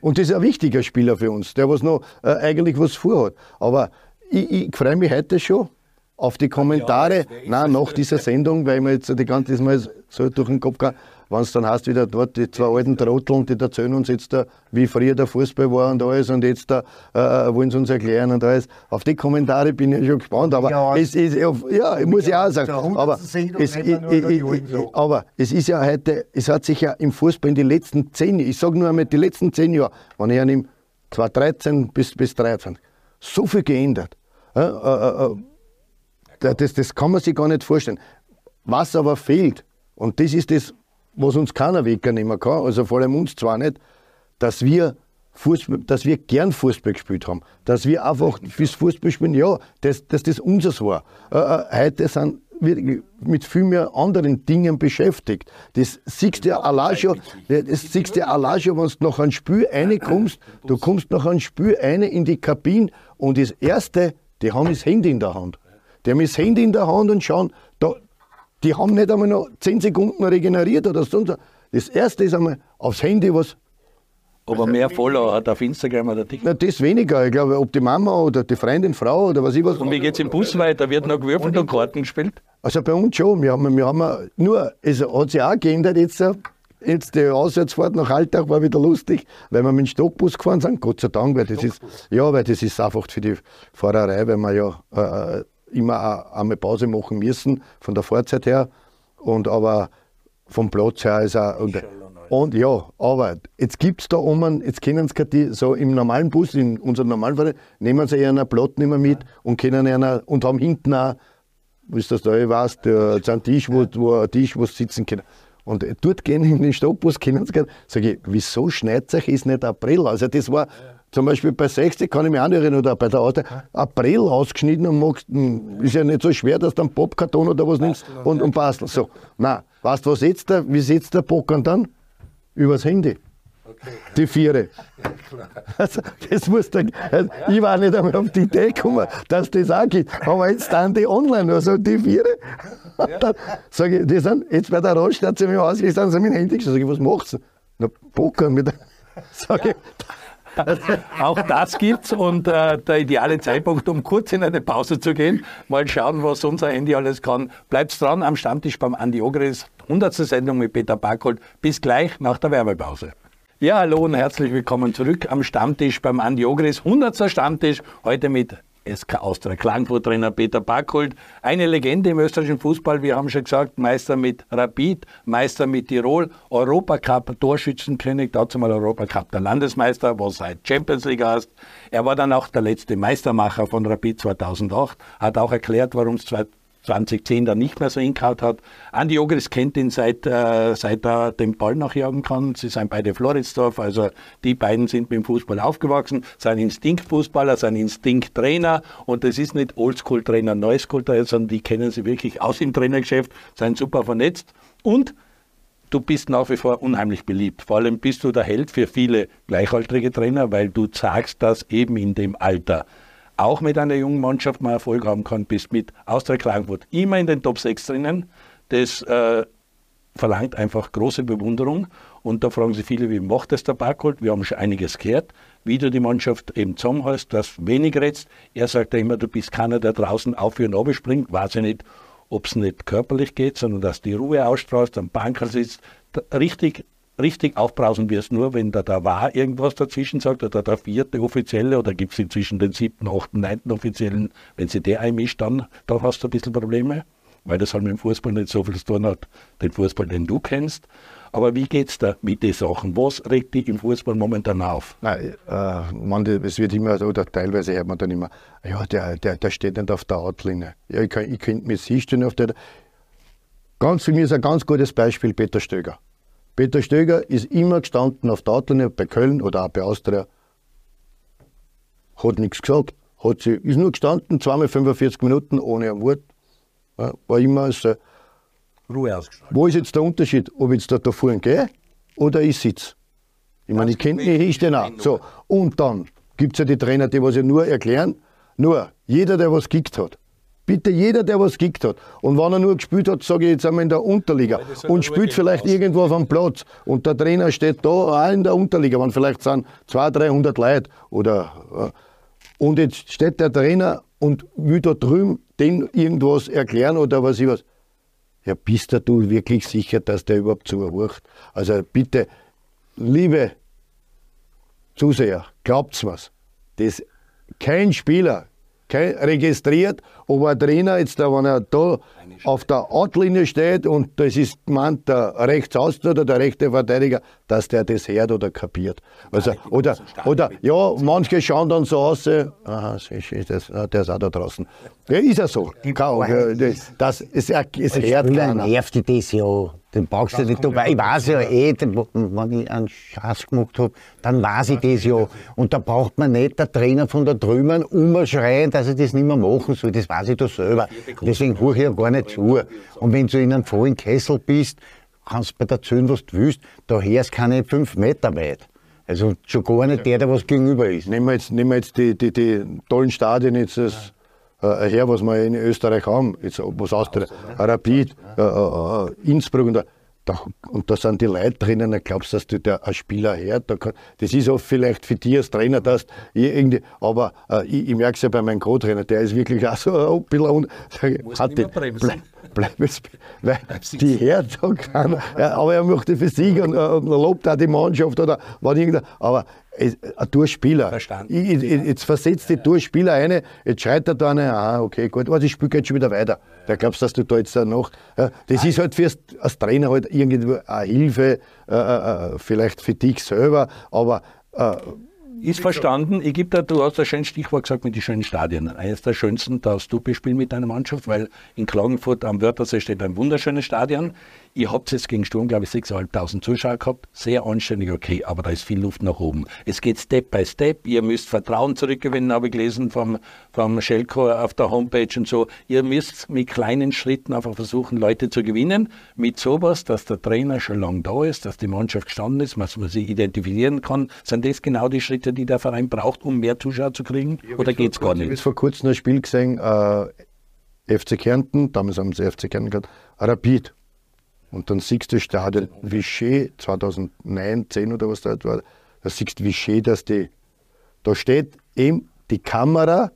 Und das ist ein wichtiger Spieler für uns, der was noch äh, eigentlich was vorhat. Aber ich, ich freue mich heute schon, auf die Kommentare, nein, nach [laughs] dieser Sendung, weil mir jetzt die ganze Mal so durch den Kopf geht, wenn es dann heißt, wieder dort die zwei alten Trotteln, die erzählen uns jetzt da, wie früher der Fußball war und alles und jetzt da äh, wollen sie uns erklären und alles. Auf die Kommentare bin ich schon gespannt, aber ja, es ist, ja, ich muss ja auch sagen, aber es, ich, ich, aber es ist ja heute, es hat sich ja im Fußball in den letzten zehn, ich sage nur einmal die letzten zehn Jahre, wenn ich an ihm 2013 bis, bis 2013, so viel geändert. Äh, äh, äh das, das kann man sich gar nicht vorstellen. Was aber fehlt, und das ist das, was uns keiner wegnehmen kann, also vor allem uns zwar nicht, dass wir Fußball, dass wir gern Fußball gespielt haben, dass wir einfach fürs Fußball spielen, ja, dass, dass das unseres war. Äh, äh heute sind wir mit viel mehr anderen Dingen beschäftigt. Das siehst du allein schon, das siehst du allein schon, wenn du nach einem Spiel reinkommst, du kommst nach einem Spiel rein in die Kabine und das Erste, die haben das Handy in der Hand. Die haben das Handy in der Hand und schauen, da, die haben nicht einmal noch 10 Sekunden regeneriert oder sonst. Das erste ist einmal aufs Handy was. Aber mehr Follower hat auf Instagram oder TikTok? Na, das weniger. Ich glaube, ob die Mama oder die Freundin, Frau oder was ich was. Und wie geht es im Bus weiter? Wird noch gewürfelt und Karten gespielt? Also bei uns schon. Wir haben, wir haben nur, es hat sich auch geändert jetzt. Jetzt die Auswärtsfahrt nach Alltag war wieder lustig, weil wir mit dem Stockbus gefahren sind. Gott sei Dank, weil das ist, ja, weil das ist einfach für die Fahrerei, weil man ja äh, immer einmal Pause machen müssen, von der Fahrzeit her. Und aber vom Platz her ist er. Und, und ja, aber jetzt gibt es da oben, jetzt können sie die, so im normalen Bus, in unserem normalen Fall, nehmen sie einen Plot nicht mehr mit und, können einer, und haben hinten auch wie du das da eh weißt, der, ein Tisch, wo, wo ein Tisch, wo sie sitzen können. Und dort gehen in den Stoppbus, können sie gehen. Sag ich, wieso schneit sich ist nicht April? Also das war zum Beispiel bei 60, kann ich mich auch nicht erinnern, oder bei der Auto, April ausgeschnitten und magst, hm, ist ja nicht so schwer, dass du einen Popkarton oder was nimmst und, und bastelst. So, nein, weißt du, was setzt der, wie setzt der Pockern dann? Übers Handy. Die Viere. [laughs] Also, das muss dann, also, ich war nicht einmal auf die Idee gekommen, dass das auch geht. Aber jetzt dann die online, also die Viere. Dann sage ich, die sind jetzt bei der Raststadt, sie mich ausgelegt, sind sie mit dem Handy geschaut. Sag ich, was machst du? Na, Poker mit der. Sag ich, [laughs] Auch das gibt's und äh, der ideale Zeitpunkt, um kurz in eine Pause zu gehen, mal schauen, was unser Handy alles kann. Bleibt dran am Stammtisch beim Andi Ogris, 100. Sendung mit Peter Barkold. Bis gleich nach der Werbepause. Ja, hallo und herzlich willkommen zurück am Stammtisch beim Andi Ogris, 100. Stammtisch, heute mit SK Austria Klagenfurt-Trainer Peter Backholt. Eine Legende im österreichischen Fußball, wir haben schon gesagt, Meister mit Rapid, Meister mit Tirol, Europacup, Torschützenkönig, dazu mal Europacup der Landesmeister, was seit Champions League heißt. Er war dann auch der letzte Meistermacher von Rapid 2008, hat auch erklärt, warum es 2010 dann nicht mehr so hingehaut hat. Andi Ogris kennt ihn seit, äh, seit er den Ball nachjagen kann. Sie sind beide Floridsdorf, also die beiden sind mit dem Fußball aufgewachsen, sind Instinktfußballer, sind Instinkttrainer und das ist nicht Oldschool-Trainer, Neuschool-Trainer, sondern die kennen sie wirklich aus dem Trainergeschäft, sind super vernetzt und du bist nach wie vor unheimlich beliebt. Vor allem bist du der Held für viele gleichaltrige Trainer, weil du sagst das eben in dem Alter auch mit einer jungen Mannschaft mal Erfolg haben kann, bist mit Austria Klagenfurt immer in den Top 6 drinnen. Das äh, verlangt einfach große Bewunderung. Und da fragen sich viele, wie macht das der Barkold? Wir haben schon einiges gehört, wie du die Mannschaft eben zusammenhältst, dass wenig redst. Er sagt ja immer, du bist keiner, der draußen auf und runter springt. Weiß ich nicht, ob es nicht körperlich geht, sondern dass die Ruhe ausstrahlst, am Banker sitzt, richtig richtig aufbrausen wirst, nur wenn da, da war irgendwas dazwischen sagt oder der vierte Offizielle oder gibt es inzwischen den siebten, achten, neunten Offiziellen, wenn sie der einmischt, dann, dann hast du ein bisschen Probleme, weil das halt mit dem Fußball nicht so viel zu tun hat, den Fußball, den du kennst. Aber wie geht es da mit den Sachen? Was regt dich im Fußball momentan auf? Nein, äh, man, es wird immer, oder teilweise hört man dann immer, ja, der, der, der steht nicht auf der Outlinie. Ja, ich, ich könnte mir stehen auf der. Ganz für mich ist ein ganz gutes Beispiel Peter Stöger. Peter Stöger ist immer gestanden auf der Autolinie bei Köln oder auch bei Austria. Hat nichts gesagt. Hat sie, ist nur gestanden, zweimal 45 Minuten ohne ein Wort. Ja, war immer so. Ruhe ausgestrahlt. Wo ist jetzt der Unterschied? Ob ich jetzt da, da vorne gehe oder ich sitze? Ich meine, ich kenne mich, ich den auch. So. Und dann gibt es ja die Trainer, die was ja nur erklären. Nur, jeder, der was gekickt hat, Bitte jeder, der was gekickt hat. Und wenn er nur gespielt hat, sage ich jetzt einmal in der Unterliga und spielt vielleicht irgendwo auf einem Platz und der Trainer steht da auch in der Unterliga, wenn vielleicht sind 200, 300 Leute oder äh, und jetzt steht der Trainer und will da drüben den irgendwas erklären oder was ich was. Ja, bist du wirklich sicher, dass der überhaupt zuhört? Also bitte, liebe Zuseher, glaubt's was. Das, kein Spieler registriert, ob ein Trainer jetzt, wenn er da auf der Outlinie steht und das ist meint der Rechtsaußen oder der rechte Verteidiger, dass der das hört oder kapiert. Also, oder, oder ja, manche schauen dann so aus, äh, aha, das, ah, der ist auch da draußen. Ja, ist ja so. Das, das ist, es hört keiner. nervt die das ja. Den brauchst du nicht dabei. Ich weiß ja eh, wenn ich einen Schatz gemacht habe, dann weiß ich das ja. Und da braucht man nicht der Trainer von da drüben umschreien, dass ich das nicht mehr machen soll. Das weiß ich doch selber. Deswegen höre ich ja gar nicht zu. Und wenn du in einem vollen Kessel bist, kannst du bei der Zöhn, was du willst, da hörst keine fünf Meter weit. Also schon gar nicht der, der was gegenüber ist. Nehmen wir jetzt, nehmen wir jetzt die, die, die tollen Stadien jetzt das, äh, her, was wir in Österreich haben, jetzt, was Austria, Rapid, äh, äh, Innsbruck und da, da, und da sind die Leute drinnen, dann glaubst du, dass du der ein Spieler hört. Da kann, das ist auch vielleicht für dich als Trainer, dass irgendwie, aber äh, ich, ich merke es ja bei meinem Co-Trainer, der ist wirklich auch so ein bisschen un, hat bleib, bleib weil die hört da keiner. Ja, aber er möchte für sich und, und lobt auch die Mannschaft oder was irgendein, aber ein Durchspieler. Verstanden. Ich, ich, jetzt versetzt die Durchspieler eine, jetzt schreit er da eine, ah, okay, gut, aber ich spiele jetzt schon wieder weiter. Da glaubst du, dass du da jetzt noch. Ja, das ist halt für als Trainer halt irgendwie eine Hilfe, äh, äh, äh, vielleicht für dich selber, aber äh, Ist verstanden. Ich gebe da, du hast ein schönes Stichwort gesagt mit den schönen Stadien. Eines der schönsten darfst du bespielen mit deiner Mannschaft, weil in Klagenfurt am Wörthersee steht ein wunderschönes Stadion. Ihr habt jetzt gegen Sturm, glaube ich, 6.500 Zuschauer gehabt. Sehr anständig, okay, aber da ist viel Luft nach oben. Es geht Step by Step. Ihr müsst Vertrauen zurückgewinnen, habe ich gelesen vom, vom Schelko auf der Homepage und so. Ihr müsst mit kleinen Schritten einfach versuchen, Leute zu gewinnen. Mit sowas, dass der Trainer schon lange da ist, dass die Mannschaft gestanden ist, dass man sie identifizieren kann. Sind das genau die Schritte, die der Verein braucht, um mehr Zuschauer zu kriegen? Oder geht es gar nicht? Ich habe vor kurzem ein Spiel gesehen, äh, FC Kärnten, damals haben sie FC Kärnten gehabt, Rapid. Und dann siehst du Stadion Vichy 2009, 10 oder was da war. Da siehst du Vichy, dass die, da steht eben die Kamera,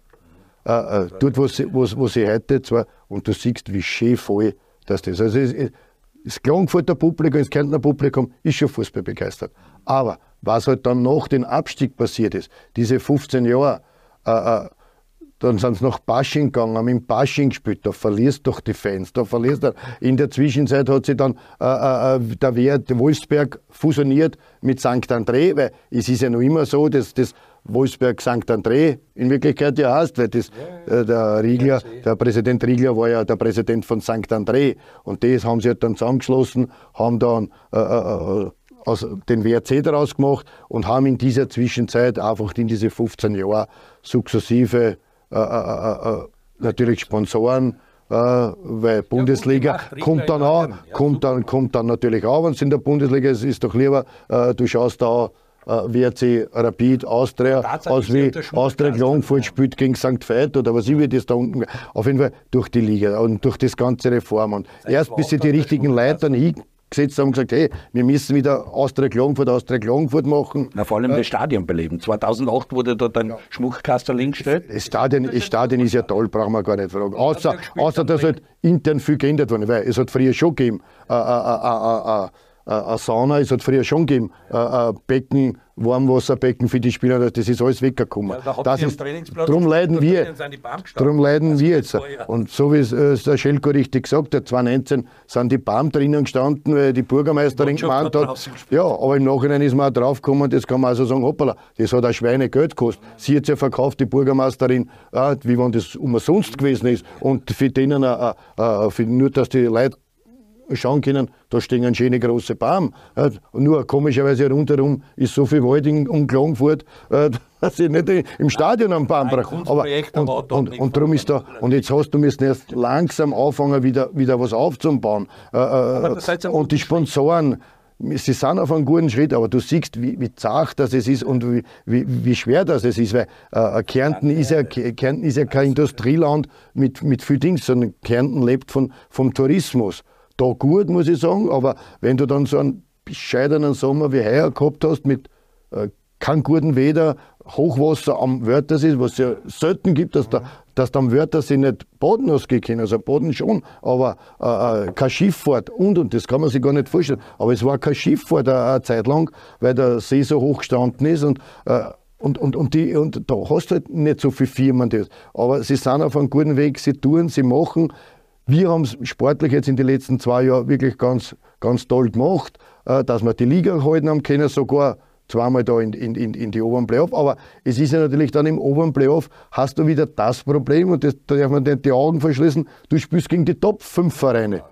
äh, äh, dort, wo sie, wo, wo sie heute zwar, und du siehst Vichy voll, dass das, also es, das Klagenfurter Publikum, das Kärntner Publikum ist schon Fußball begeistert. Aber was halt dann nach dem Abstieg passiert ist, diese 15 Jahre, äh, äh, dann sind sie nach Basching gegangen, haben im Basching gespielt. Da verlierst du doch die Fans. Da verlierst du. In der Zwischenzeit hat sich dann äh, äh, äh der Wert Wolfsberg fusioniert mit St. André, weil es ist ja noch immer so, dass das Wolfsberg St. André in Wirklichkeit ja heißt, weil das, äh, der, Riegler, der Präsident Riegler war ja der Präsident von St. André. Und das haben sie halt dann zusammengeschlossen, haben dann äh, äh, äh aus den WRC daraus gemacht und haben in dieser Zwischenzeit einfach in diese 15 Jahre sukzessive äh, äh, äh, natürlich Sponsoren, weil Bundesliga ja, kommt dann auch, kommt, dann, kommt dann natürlich auch, wenn es in der Bundesliga ist, ist doch lieber, du schaust da WRC Rapid Austria, als wie Austria Klagenfurt spielt gegen St. Veit oder was ich wie das da unten. Auf jeden Fall durch die Liga und durch das ganze Reform. Und erst bis sie die richtigen Leute dann gesetzt haben und gesagt, hey, wir müssen wieder Austria Klagenfurt, Austria Klagenfurt machen. Na, vor allem äh, das Stadion beleben. 2008 wurde dort ein ja. Schmuckkasten gestellt. Das Stadion, das Stadion ist ja toll, brauchen wir gar nicht fragen. Außer, außer dass halt intern viel geändert wurde, weil es hat früher schon gegeben, äh, äh, äh, äh, eine Sauna, es hat früher schon gegeben, ein Becken, Warmwasserbecken für die Spieler, das ist alles weggekommen. Ja, da das ist, darum leiden wir, darum leiden wir jetzt. Und so wie es äh, der Schelko richtig gesagt hat, 2019 sind die BAM drinnen gestanden, weil die Bürgermeisterin gemeint hat, ja, aber im Nachhinein ist man auch draufgekommen, das kann man also sagen, hoppala, das hat ein Schweine Geld gekostet. Sie hat ja verkauft, die Bürgermeisterin, äh, wie wenn das umsonst gewesen ist und für denen, äh, äh, für nur, dass die Leute schauen können, da stehen schöne große Baum. Nur komischerweise rundherum ist so viel Wald in, um Klagenfurt, äh, [laughs] dass ich nicht im Stadion am Baum brauche. Aber und, und, und, darum ist da, und jetzt hast du müssen erst langsam anfangen, wieder, wieder was aufzubauen. Äh, äh, und die Sponsoren, sie sind auf einem guten Schritt, aber du siehst, wie, wie zart das ist und wie, wie, wie schwer das ist, weil äh, Kärnten, ist ja, Kärnten ist ja kein Industrieland mit, mit viel Dings, sondern Kärnten lebt von, vom Tourismus da gut, muss ich sagen. Aber wenn du dann so einen bescheidenen Sommer wie heuer gehabt hast, mit äh, keinem guten Wetter, Hochwasser am Wörthersee, was es ja selten gibt, dass, da, dass da am Wörthersee nicht Boden ausgehen kann. Also Boden schon, aber äh, äh, keine Schifffahrt und, und das kann man sich gar nicht vorstellen. Aber es war keine Schifffahrt eine, eine Zeit lang, weil der See so hoch gestanden ist und äh, und, und, und, die, und da hast du halt nicht so viele Firmen. Das. Aber sie sind auf einem guten Weg, sie tun, sie machen. Wir haben es sportlich jetzt in den letzten zwei Jahren wirklich ganz, ganz toll gemacht, äh, dass wir die Liga halten haben können, sogar zweimal da in, in, in die oberen Playoff. Aber es ist ja natürlich dann im oberen Playoff, hast du wieder das Problem, und das, da darf man nicht die Augen verschließen, du spielst gegen die Top 5 Vereine.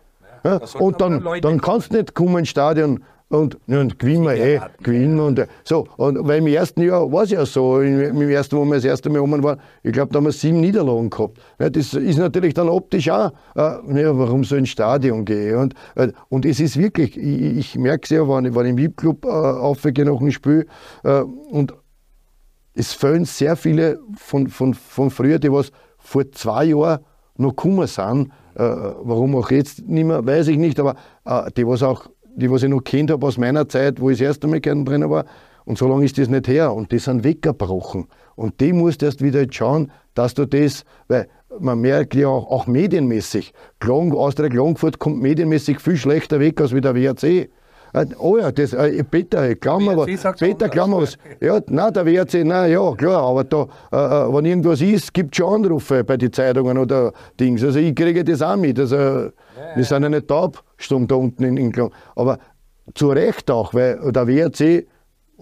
Ja, und dann, dann kannst du nicht kommen ins Stadion und, und gewinnen wir eh, gewinnen und so. Und weil im ersten Jahr war es ja so, im ersten, wo wir das erste Mal oben waren, ich glaube, da haben wir sieben Niederlagen gehabt. Ja, das ist natürlich dann optisch auch, äh, ja, warum so ins Stadion gehen? Und, äh, und es ist wirklich, ich, ich merke es ja, wenn ich, wenn ich im VIP-Club äh, aufgehe nach dem Spiel äh, und es fehlen sehr viele von, von, von früher, die was vor zwei Jahren noch gekommen sind, äh, warum auch jetzt nicht mehr, weiß ich nicht, aber äh, die was auch die was ich noch kennt habe aus meiner Zeit, wo ich das erste Mal drin war. Und so lange ist das nicht her. Und die sind weggebrochen. Und die musst erst wieder schauen, dass du das, weil man merkt ja auch, auch medienmäßig, Klang, Austria Klagenfurt kommt medienmäßig viel schlechter weg als wie der WRC. Äh, oh ja, das, äh, Peter, glaub mir was. Peter, glaub mir was. Ja, nein, der WRC, nein, ja, klar, aber da, äh, äh wenn irgendwas ist, gibt es schon Anrufe bei den Zeitungen oder Dings. Also ich kriege das auch mit. Also, ja, wir sind ja nicht taub, stumm da unten in, in Aber zu Recht auch, weil der WRC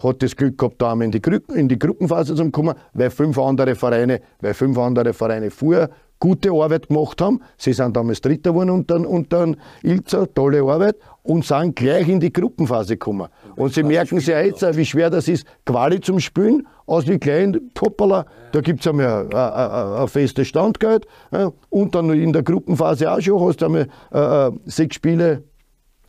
hat das Glück gehabt, da in die, Gru in die Gruppenphase zu kommen, weil fünf andere Vereine, weil fünf andere Vereine vorher gute Arbeit gemacht haben. Sie sind damals Dritter geworden unter, unter Ilzer, tolle Arbeit und sind gleich in die Gruppenphase gekommen. Und sie merken sich jetzt, wie schwer das ist, Quali zum Spielen, aus wie klein, Poppala, da gibt es einmal ein, ein, ein festes Standgeld und dann in der Gruppenphase auch schon, hast du einmal äh, sechs Spiele,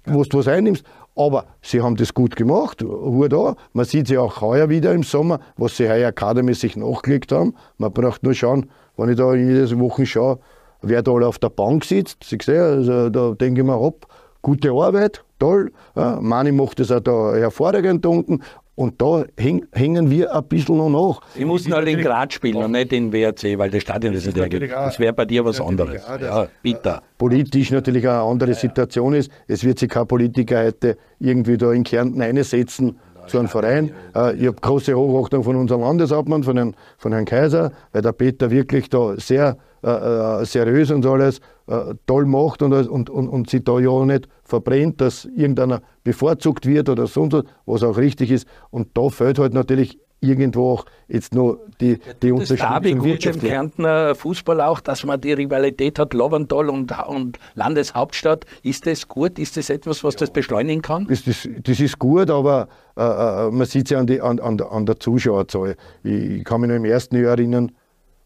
wo du was einnimmst. Aber sie haben das gut gemacht, Hut da. Man sieht sie auch heuer wieder im Sommer, was sie heuer kadermäßig nachgelegt haben. Man braucht nur schauen, wenn ich da jede Woche schaue, wer da alle auf der Bank sitzt. Sie sehen, also da denke ich mir, hopp, gute Arbeit, toll. Ja, Mani macht das auch da hervorragend unten. Und da häng, hängen wir ein bisschen noch nach. Sie mussten alle in Graz spielen und nicht in WRC, weil das Stadion das nicht hergibt. Das wäre bei dir was anderes. Ja, bitter. Politisch natürlich eine andere Situation ist. Es wird sich kein Politiker heute irgendwie da in Kärnten einsetzen zu einem Verein. Äh, ich habe große Hochachtung von unserem Landeshauptmann, von Herrn, von Herrn Kaiser, weil der Peter wirklich da sehr äh, äh, seriös und alles äh, toll macht und, und, und, und sich da ja nicht verbrennt, dass irgendeiner bevorzugt wird oder sonst was auch richtig ist. Und da fällt halt natürlich irgendwo auch jetzt noch die, die Unterscheidung. gut im Kärntner Fußball auch, dass man die Rivalität hat, Loventhal und, und Landeshauptstadt. Ist das gut? Ist das etwas, was das beschleunigen kann? Das, das, das ist gut, aber äh, äh man sieht es ja an, die, an, an, an, der Zuschauerzahl. Ich, ich, kann mich noch im ersten Jahr erinnern,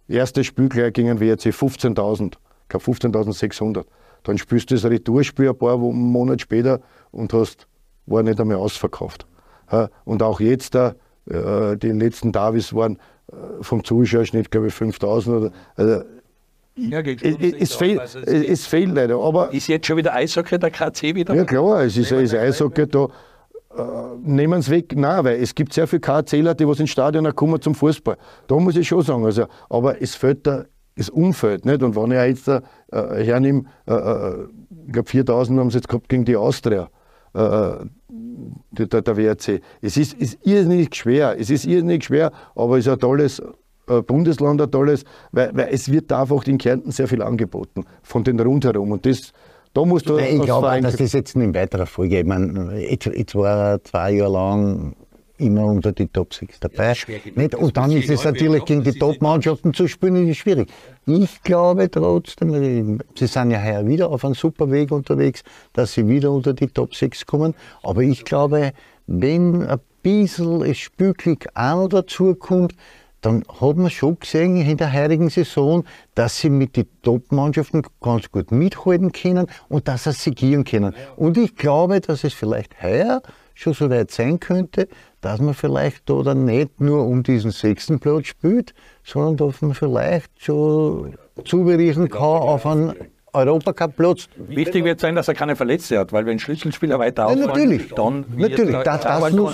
erstes Spiel gleich gegen WRC 15.000, ich glaube 15.600. Dann spielst du das Retourspiel ein paar Monate später und hast, war nicht einmal ausverkauft. Und auch jetzt da, äh, die letzten Davis waren äh, vom Zuschauerschnitt, glaube ich, 5000 oder. Also, ja, es, es, fehl, also es, es, fehlt leider. Aber ist jetzt schon wieder Eishockey der KC wieder? Ja, klar, es ist, ist Eishockey da. Äh, nehmen es weg, nein, weil es gibt sehr viele KCler, die was ins Stadion kommen zum Fußball. Da muss ich schon sagen, also, aber es fehlt da das Umfeld. Nicht? Und wenn ich jetzt äh, hernehme, äh ich glaube 4000 haben sie jetzt gehabt gegen die Austria. Äh, der, der WRC. Es ist, ist irrsinnig schwer, es ist irrsinnig schwer, aber es ist ein tolles äh, Bundesland, ein tolles, weil, weil es wird da einfach in Kärnten sehr viel angeboten, von den rundherum. Und das, da musst du Ich glaube, dass das jetzt in weiterer Folge, ich meine, jetzt, jetzt war er zwei Jahre lang immer unter die Top 6 dabei. Nicht? Und dann ist es natürlich gegen die Top-Mannschaften zu spielen, ist schwierig. Ich glaube trotzdem, sie sind ja heuer wieder auf einem super Weg unterwegs, dass sie wieder unter die Top 6 kommen. Aber ich glaube, wenn ein bisschen das Spielglück auch dazu kommt, dann hat man schon gesehen in der heurigen Saison, dass sie mit den Top-Mannschaften ganz gut mithalten können und dass sie sigieren können. Und ich glaube, dass es vielleicht heuer schon so weit sein könnte, dass man vielleicht da dann nicht nur um diesen sechsten Platz spielt, sondern dass man vielleicht schon zuberichten kann auf einen Europacup-Platz. Wichtig wird sein, dass er keine Verletzte hat, weil wenn Schlüsselspieler weiter ausfallen, ja, natürlich, dann wird natürlich, das, das muss,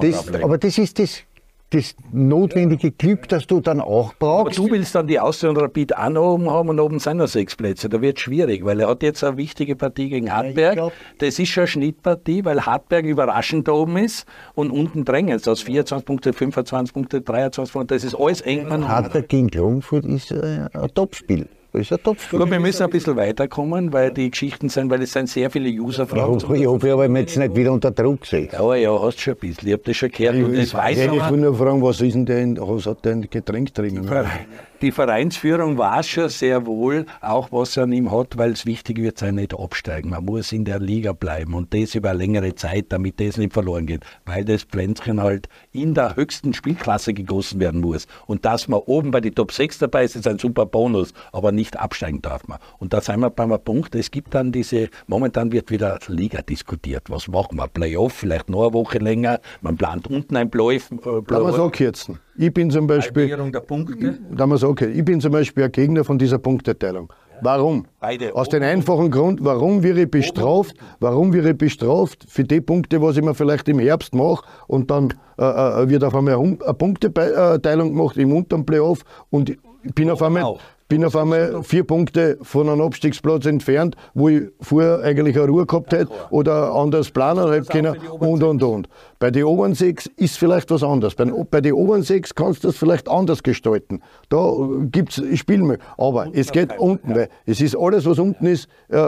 das, Aber das ist das das notwendige Glück, das du dann auch brauchst. Aber du willst dann die Austria und Rapid auch noch oben haben und oben sind noch sechs Plätze. Da wird es schwierig, weil er hat jetzt eine wichtige Partie gegen Hartberg. Ja, das ist schon eine Schnittpartie, weil Hartberg überraschend da oben ist und unten drängen es aus 24 Punkte, 25 Punkte, 23 Punkte. Das ist alles eng. Hartberg gegen Klagenfurt ist äh, ein Topspiel. Das ist ein Topf. Gut, wir müssen ein bisschen weiterkommen, weil die Geschichten sind, weil es sind sehr viele User-Fragen. Ja, ich hoffe aber, jetzt nicht wieder unter Druck gesetzt. Ja, ja, hast schon ein bisschen. Ich habe das schon gehört. Ich, und das weiß ich will nur fragen, was ist denn, was hat denn Getränk drin? [laughs] die Vereinsführung weiß schon sehr wohl, auch was er an ihm hat, weil es wichtig wird sein, nicht absteigen. Man muss in der Liga bleiben und das über längere Zeit, damit das nicht verloren geht, weil das Pflänzchen halt in der höchsten Spielklasse gegossen werden muss. Und dass man oben bei den Top 6 dabei ist, ist ein super Bonus, aber nicht absteigen darf man. Und da sind wir beim Punkt, es gibt dann diese, momentan wird wieder Liga diskutiert. Was machen wir? Playoff, vielleicht noch eine Woche länger, man plant unten ein Playoff. Äh, Playoff. Mal so kürzen. Ich bin zum Beispiel. der Punkte. okay. Ich bin zum Beispiel ein Gegner von dieser Punkteteilung. Warum? Beide. Aus dem einfachen Grund, warum wäre ich bestraft? Warum wäre ich bestraft für die Punkte, was ich mir vielleicht im Herbst mache und dann äh, äh wird auf einmal eine Punkteteilung gemacht im unteren Playoff und ich bin auf einmal bin auf einmal vier Punkte von einem Abstiegsplatz entfernt, wo ich vorher eigentlich eine Ruhe gehabt hätte oder anders planen hätte können und und und. Bei den oberen sechs ist vielleicht was anderes. Bei, bei den oberen sechs kannst du das vielleicht anders gestalten. Da gibt es Spielmöglichkeiten. Aber es geht unten, weil es ist alles, was unten ist, äh,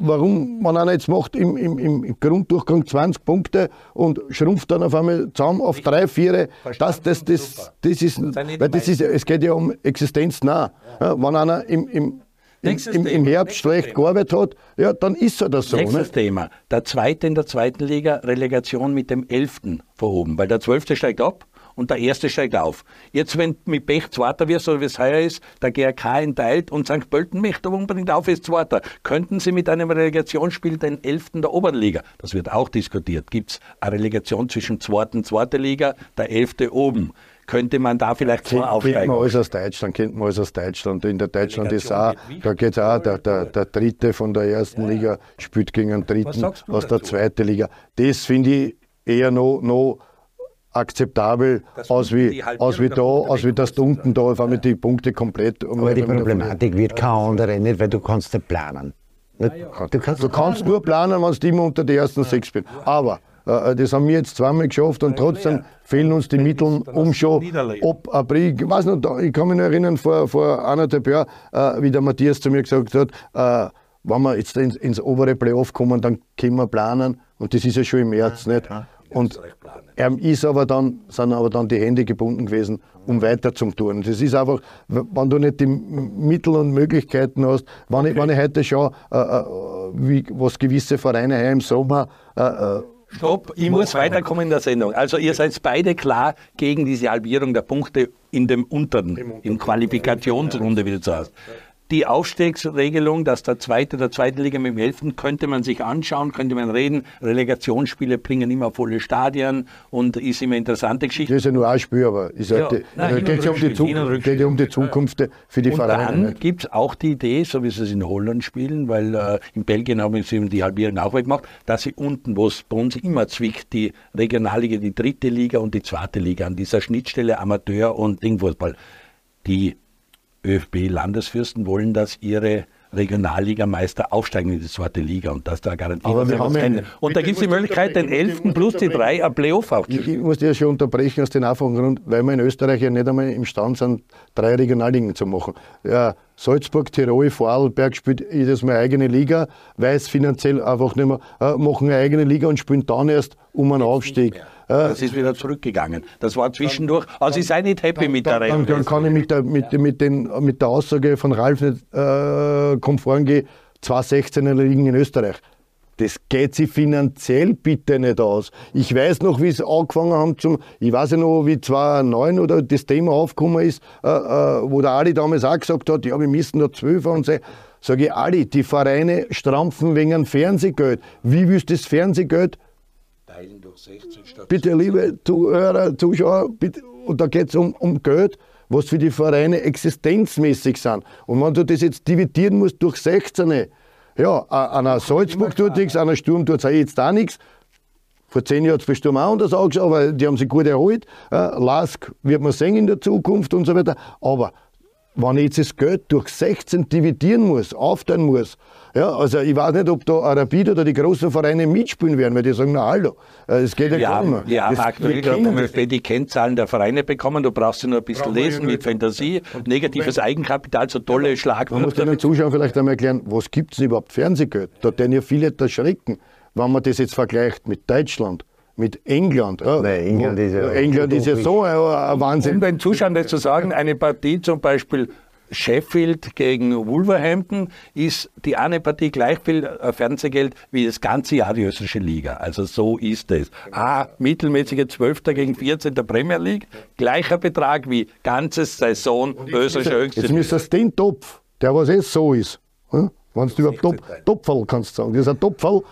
warum man einer jetzt macht im, im, im Grunddurchgang 20 Punkte und schrumpft dann auf einmal zusammen auf drei, vier. Das, das, das, das ist, weil das ist, es geht ja um Existenz nah. Ja, wenn einer im, im im, im, im, Herbst schlecht gearbeitet hat, ja, dann ist er das so. Nächstes ne? Thema. Der Zweite in der zweiten Liga, Relegation mit dem Elften verhoben, weil der Zwölfte steigt ab und der Erste steigt auf. Jetzt, wenn mit Pech Zweiter wirst, so wie es heuer ist, der GRK enteilt und St. Pölten möchte unbedingt auf, ist Zweiter, könnten Sie mit einem Relegationsspiel den Elften der oberen Liga, das wird auch diskutiert, gibt es eine Relegation zwischen Zweiten und Zweiter Liga, der Elfte oben könnte man da vielleicht so aufsteigen. Kennt man alles aus Deutschland, kennt man alles aus Deutschland. In der Deutschland ist auch, da geht es auch, der, der, der Dritte von der ersten ja. Liga spielt gegen einen Dritten aus der zweiten Liga. Das finde ich eher noch, noch akzeptabel aus wie, aus wie da, aus wie das unten da auf einmal die Punkte komplett. Um Aber die Problematik wird keine andere, nicht, weil du kannst nicht planen. Nicht, du, kannst, du kannst nur planen, wenn du immer unter die ersten sechs bist. Aber äh, das haben wir jetzt zweimal geschafft und trotzdem fehlen uns die Mittel, um schon ab April, ich weiß nicht, ich kann mich noch erinnern, vor, vor anderthalb Jahren, äh, wie der Matthias zu mir gesagt hat, äh, wenn wir jetzt ins, ins obere Playoff kommen, dann können wir planen. Und das ist ja schon im März, nicht? Und er ist aber dann, sind aber dann die Hände gebunden gewesen, um weiter zu tun. Das ist einfach, wenn du nicht die Mittel und Möglichkeiten hast, wenn, okay. ich, wenn ich heute schaue, äh, äh, wie, was gewisse Vereine hier im Sommer äh, äh Stopp, ich muss weiterkommen in der Sendung. Also ihr seid beide klar gegen diese Halbierung der Punkte in dem unteren, im Qualifikationsrunde, wie du sagst die Aufstiegsregelung, dass der Zweite der zweiten Liga mit dem Elften, könnte man sich anschauen, könnte man reden. Relegationsspiele bringen immer volle Stadien und ist immer interessante Geschichte. Das ist ja nur ein Spiel, aber ist ja, die, geht ja um die, Zukunft, geht um die Zukunft für die und Vereine. Dann gibt es auch die Idee, so wie sie es in Holland spielen, weil äh, in Belgien haben sie die Halbierung auch gemacht, dass sie unten, wo es bei uns immer zwickt, die Regionalliga, die dritte Liga und die zweite Liga, an dieser Schnittstelle Amateur und Dingfußball, die ÖFB-Landesfürsten wollen, dass ihre Regionalligameister aufsteigen in die zweite Liga und das da garantiert. Aber wir haben ja, und da gibt es die Möglichkeit, den 11. plus die drei ein Playoff aufzuspielen. Ich, ich muss dir schon unterbrechen aus dem einfachen Grund, weil wir in Österreich ja nicht einmal imstande sind, drei Regionalligen zu machen. Ja, Salzburg, Tirol, Vorarlberg spielt jedes Mal eine eigene Liga, weil es finanziell einfach nicht mehr, äh, machen eine eigene Liga und spielen dann erst um einen Aufstieg. Das ist wieder zurückgegangen. Das war zwischendurch. Also ich sei nicht happy dann, mit der Rechnung. Dann, dann kann ich mit der, mit, mit, den, mit der Aussage von Ralf nicht äh, konform gehen, 2016 liegen in Österreich. Das geht sich finanziell bitte nicht aus. Ich weiß noch, wie es angefangen haben zum, ich weiß ja noch, wie 2009 oder das Thema aufgekommen ist, äh, äh, wo der Ali damals auch gesagt hat, ja, wir müssen da zwölf und so. Sage ich, Ali, die Vereine strampfen wegen Fernsehgeld. Wie willst du das Fernsehgeld teilen durch 16 statt Bitte, liebe Zuhörer, Zuschauer, bitte, und da geht es um, um Geld, was für die Vereine existenzmäßig sind. Und wenn du das jetzt dividieren musst durch 16, ja, einer Salzburg tut nichts, einer Sturm tut jetzt auch nichts. Vor zehn Jahren hat es bei Sturm auch anders ausgeschaut, aber die haben sich gut erholt. Lask wird man sehen in der Zukunft und so weiter. Aber wenn ich jetzt das Geld durch 16 dividieren muss, aufteilen muss, ja, also ich weiß nicht, ob da Arabid oder die großen Vereine mitspielen werden, weil die sagen, na hallo, äh, es geht ja gar nicht mehr. Wir haben aktuell vom ÖFB die Kennzahlen der Vereine bekommen, du brauchst sie nur ein bisschen lesen mit Fantasie, negatives Eigenkapital, so tolle Schlagwörter. Man muss den Zuschauern vielleicht einmal erklären, was gibt es überhaupt Fernsehgeld? Da werden ja viele erschrecken, wenn man das jetzt vergleicht mit Deutschland mit England. Ja, Nein, England ist ja, England ist ja so ein, ein Wahnsinn. Um den Zuschauern das zu sagen, eine Partie zum Beispiel Sheffield gegen Wolverhampton ist die eine Partie gleich viel äh, Fernsehgeld wie das ganze Jahr die österreichische Liga. Also so ist es. A, mittelmäßige 12. gegen 14. der Premier League, gleicher Betrag wie ganze Saison österreichische höchste Jetzt müsstest du den Topf, der was jetzt so ist, hm? wenn du überhaupt Top, Topfall kannst sagen, das ist ein Topfall,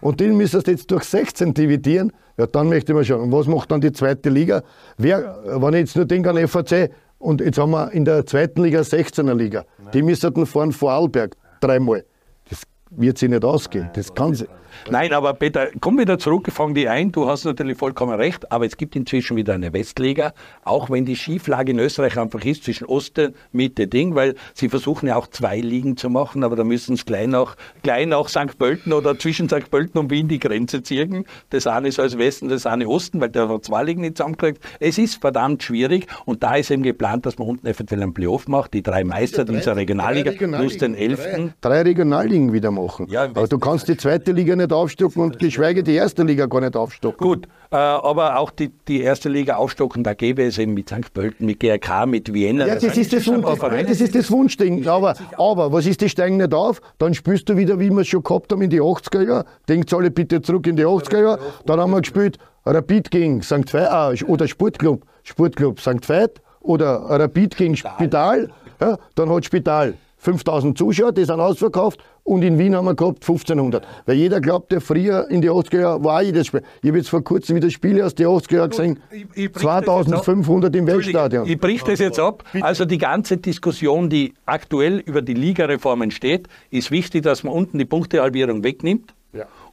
und den müsstest du jetzt durch 16 dividieren, ja, dann möchte ich mal schauen. Und was macht dann die zweite Liga? Wer, wenn ich jetzt nur denke an FAC, und jetzt haben wir in der zweiten Liga 16er Liga, Nein. die müssten fahren Vorarlberg dreimal. Das wird sich nicht ausgehen. Nein, das kann sie. Nein, aber Peter, komm wieder zurück, fang die ein. Du hast natürlich vollkommen recht, aber es gibt inzwischen wieder eine Westliga, auch wenn die Schieflage in Österreich einfach ist zwischen Osten, Mitte, Ding, weil sie versuchen ja auch zwei Ligen zu machen, aber da müssen es gleich nach, gleich nach St. Pölten oder zwischen St. Pölten und Wien die Grenze ziehen. Das eine ist als Westen, das eine Osten, weil der hat zwei Ligen nicht zusammenkriegt. Es ist verdammt schwierig und da ist eben geplant, dass man unten eventuell einen Playoff macht, die drei Meister drei- dieser Regionalliga drei plus den elften. Drei Regionalligen wieder machen. Ja, aber du kannst die zweite Liga nicht aufstocken und geschweige die erste Liga gar nicht aufstocken. Gut, äh, aber auch die, die erste Liga aufstocken, da gäbe es eben mit St. Pölten, mit GRK, mit Vienna. Ja, das ist das, Wunsch, das, das ist das Wunschding. Aber, aber was ist, die steigen nicht auf? Dann spielst du wieder, wie wir es schon gehabt haben in die 80er Jahre. Denkt alle bitte zurück in die 80er Jahre. Dann haben wir gespielt Rapid gegen St. Veit ah, oder Sportclub, Sportclub St. Veit oder Rapid gegen Spital. Ja, dann hat Spital 5000 Zuschauer, die sind ausverkauft. Und in Wien haben wir gehabt 1500. Weil jeder glaubt, der früher in die 80er Jahre war auch jedes Spiel. Ich habe jetzt vor kurzem wieder Spiele aus den 80er Jahren gesehen. ich- ich brich das jetzt ab. 2500 im Weltstadion. Ich brich das jetzt ab. Also die ganze Diskussion, die aktuell über die Ligareform entsteht, ist wichtig, dass man unten die Punktehalbierung wegnimmt.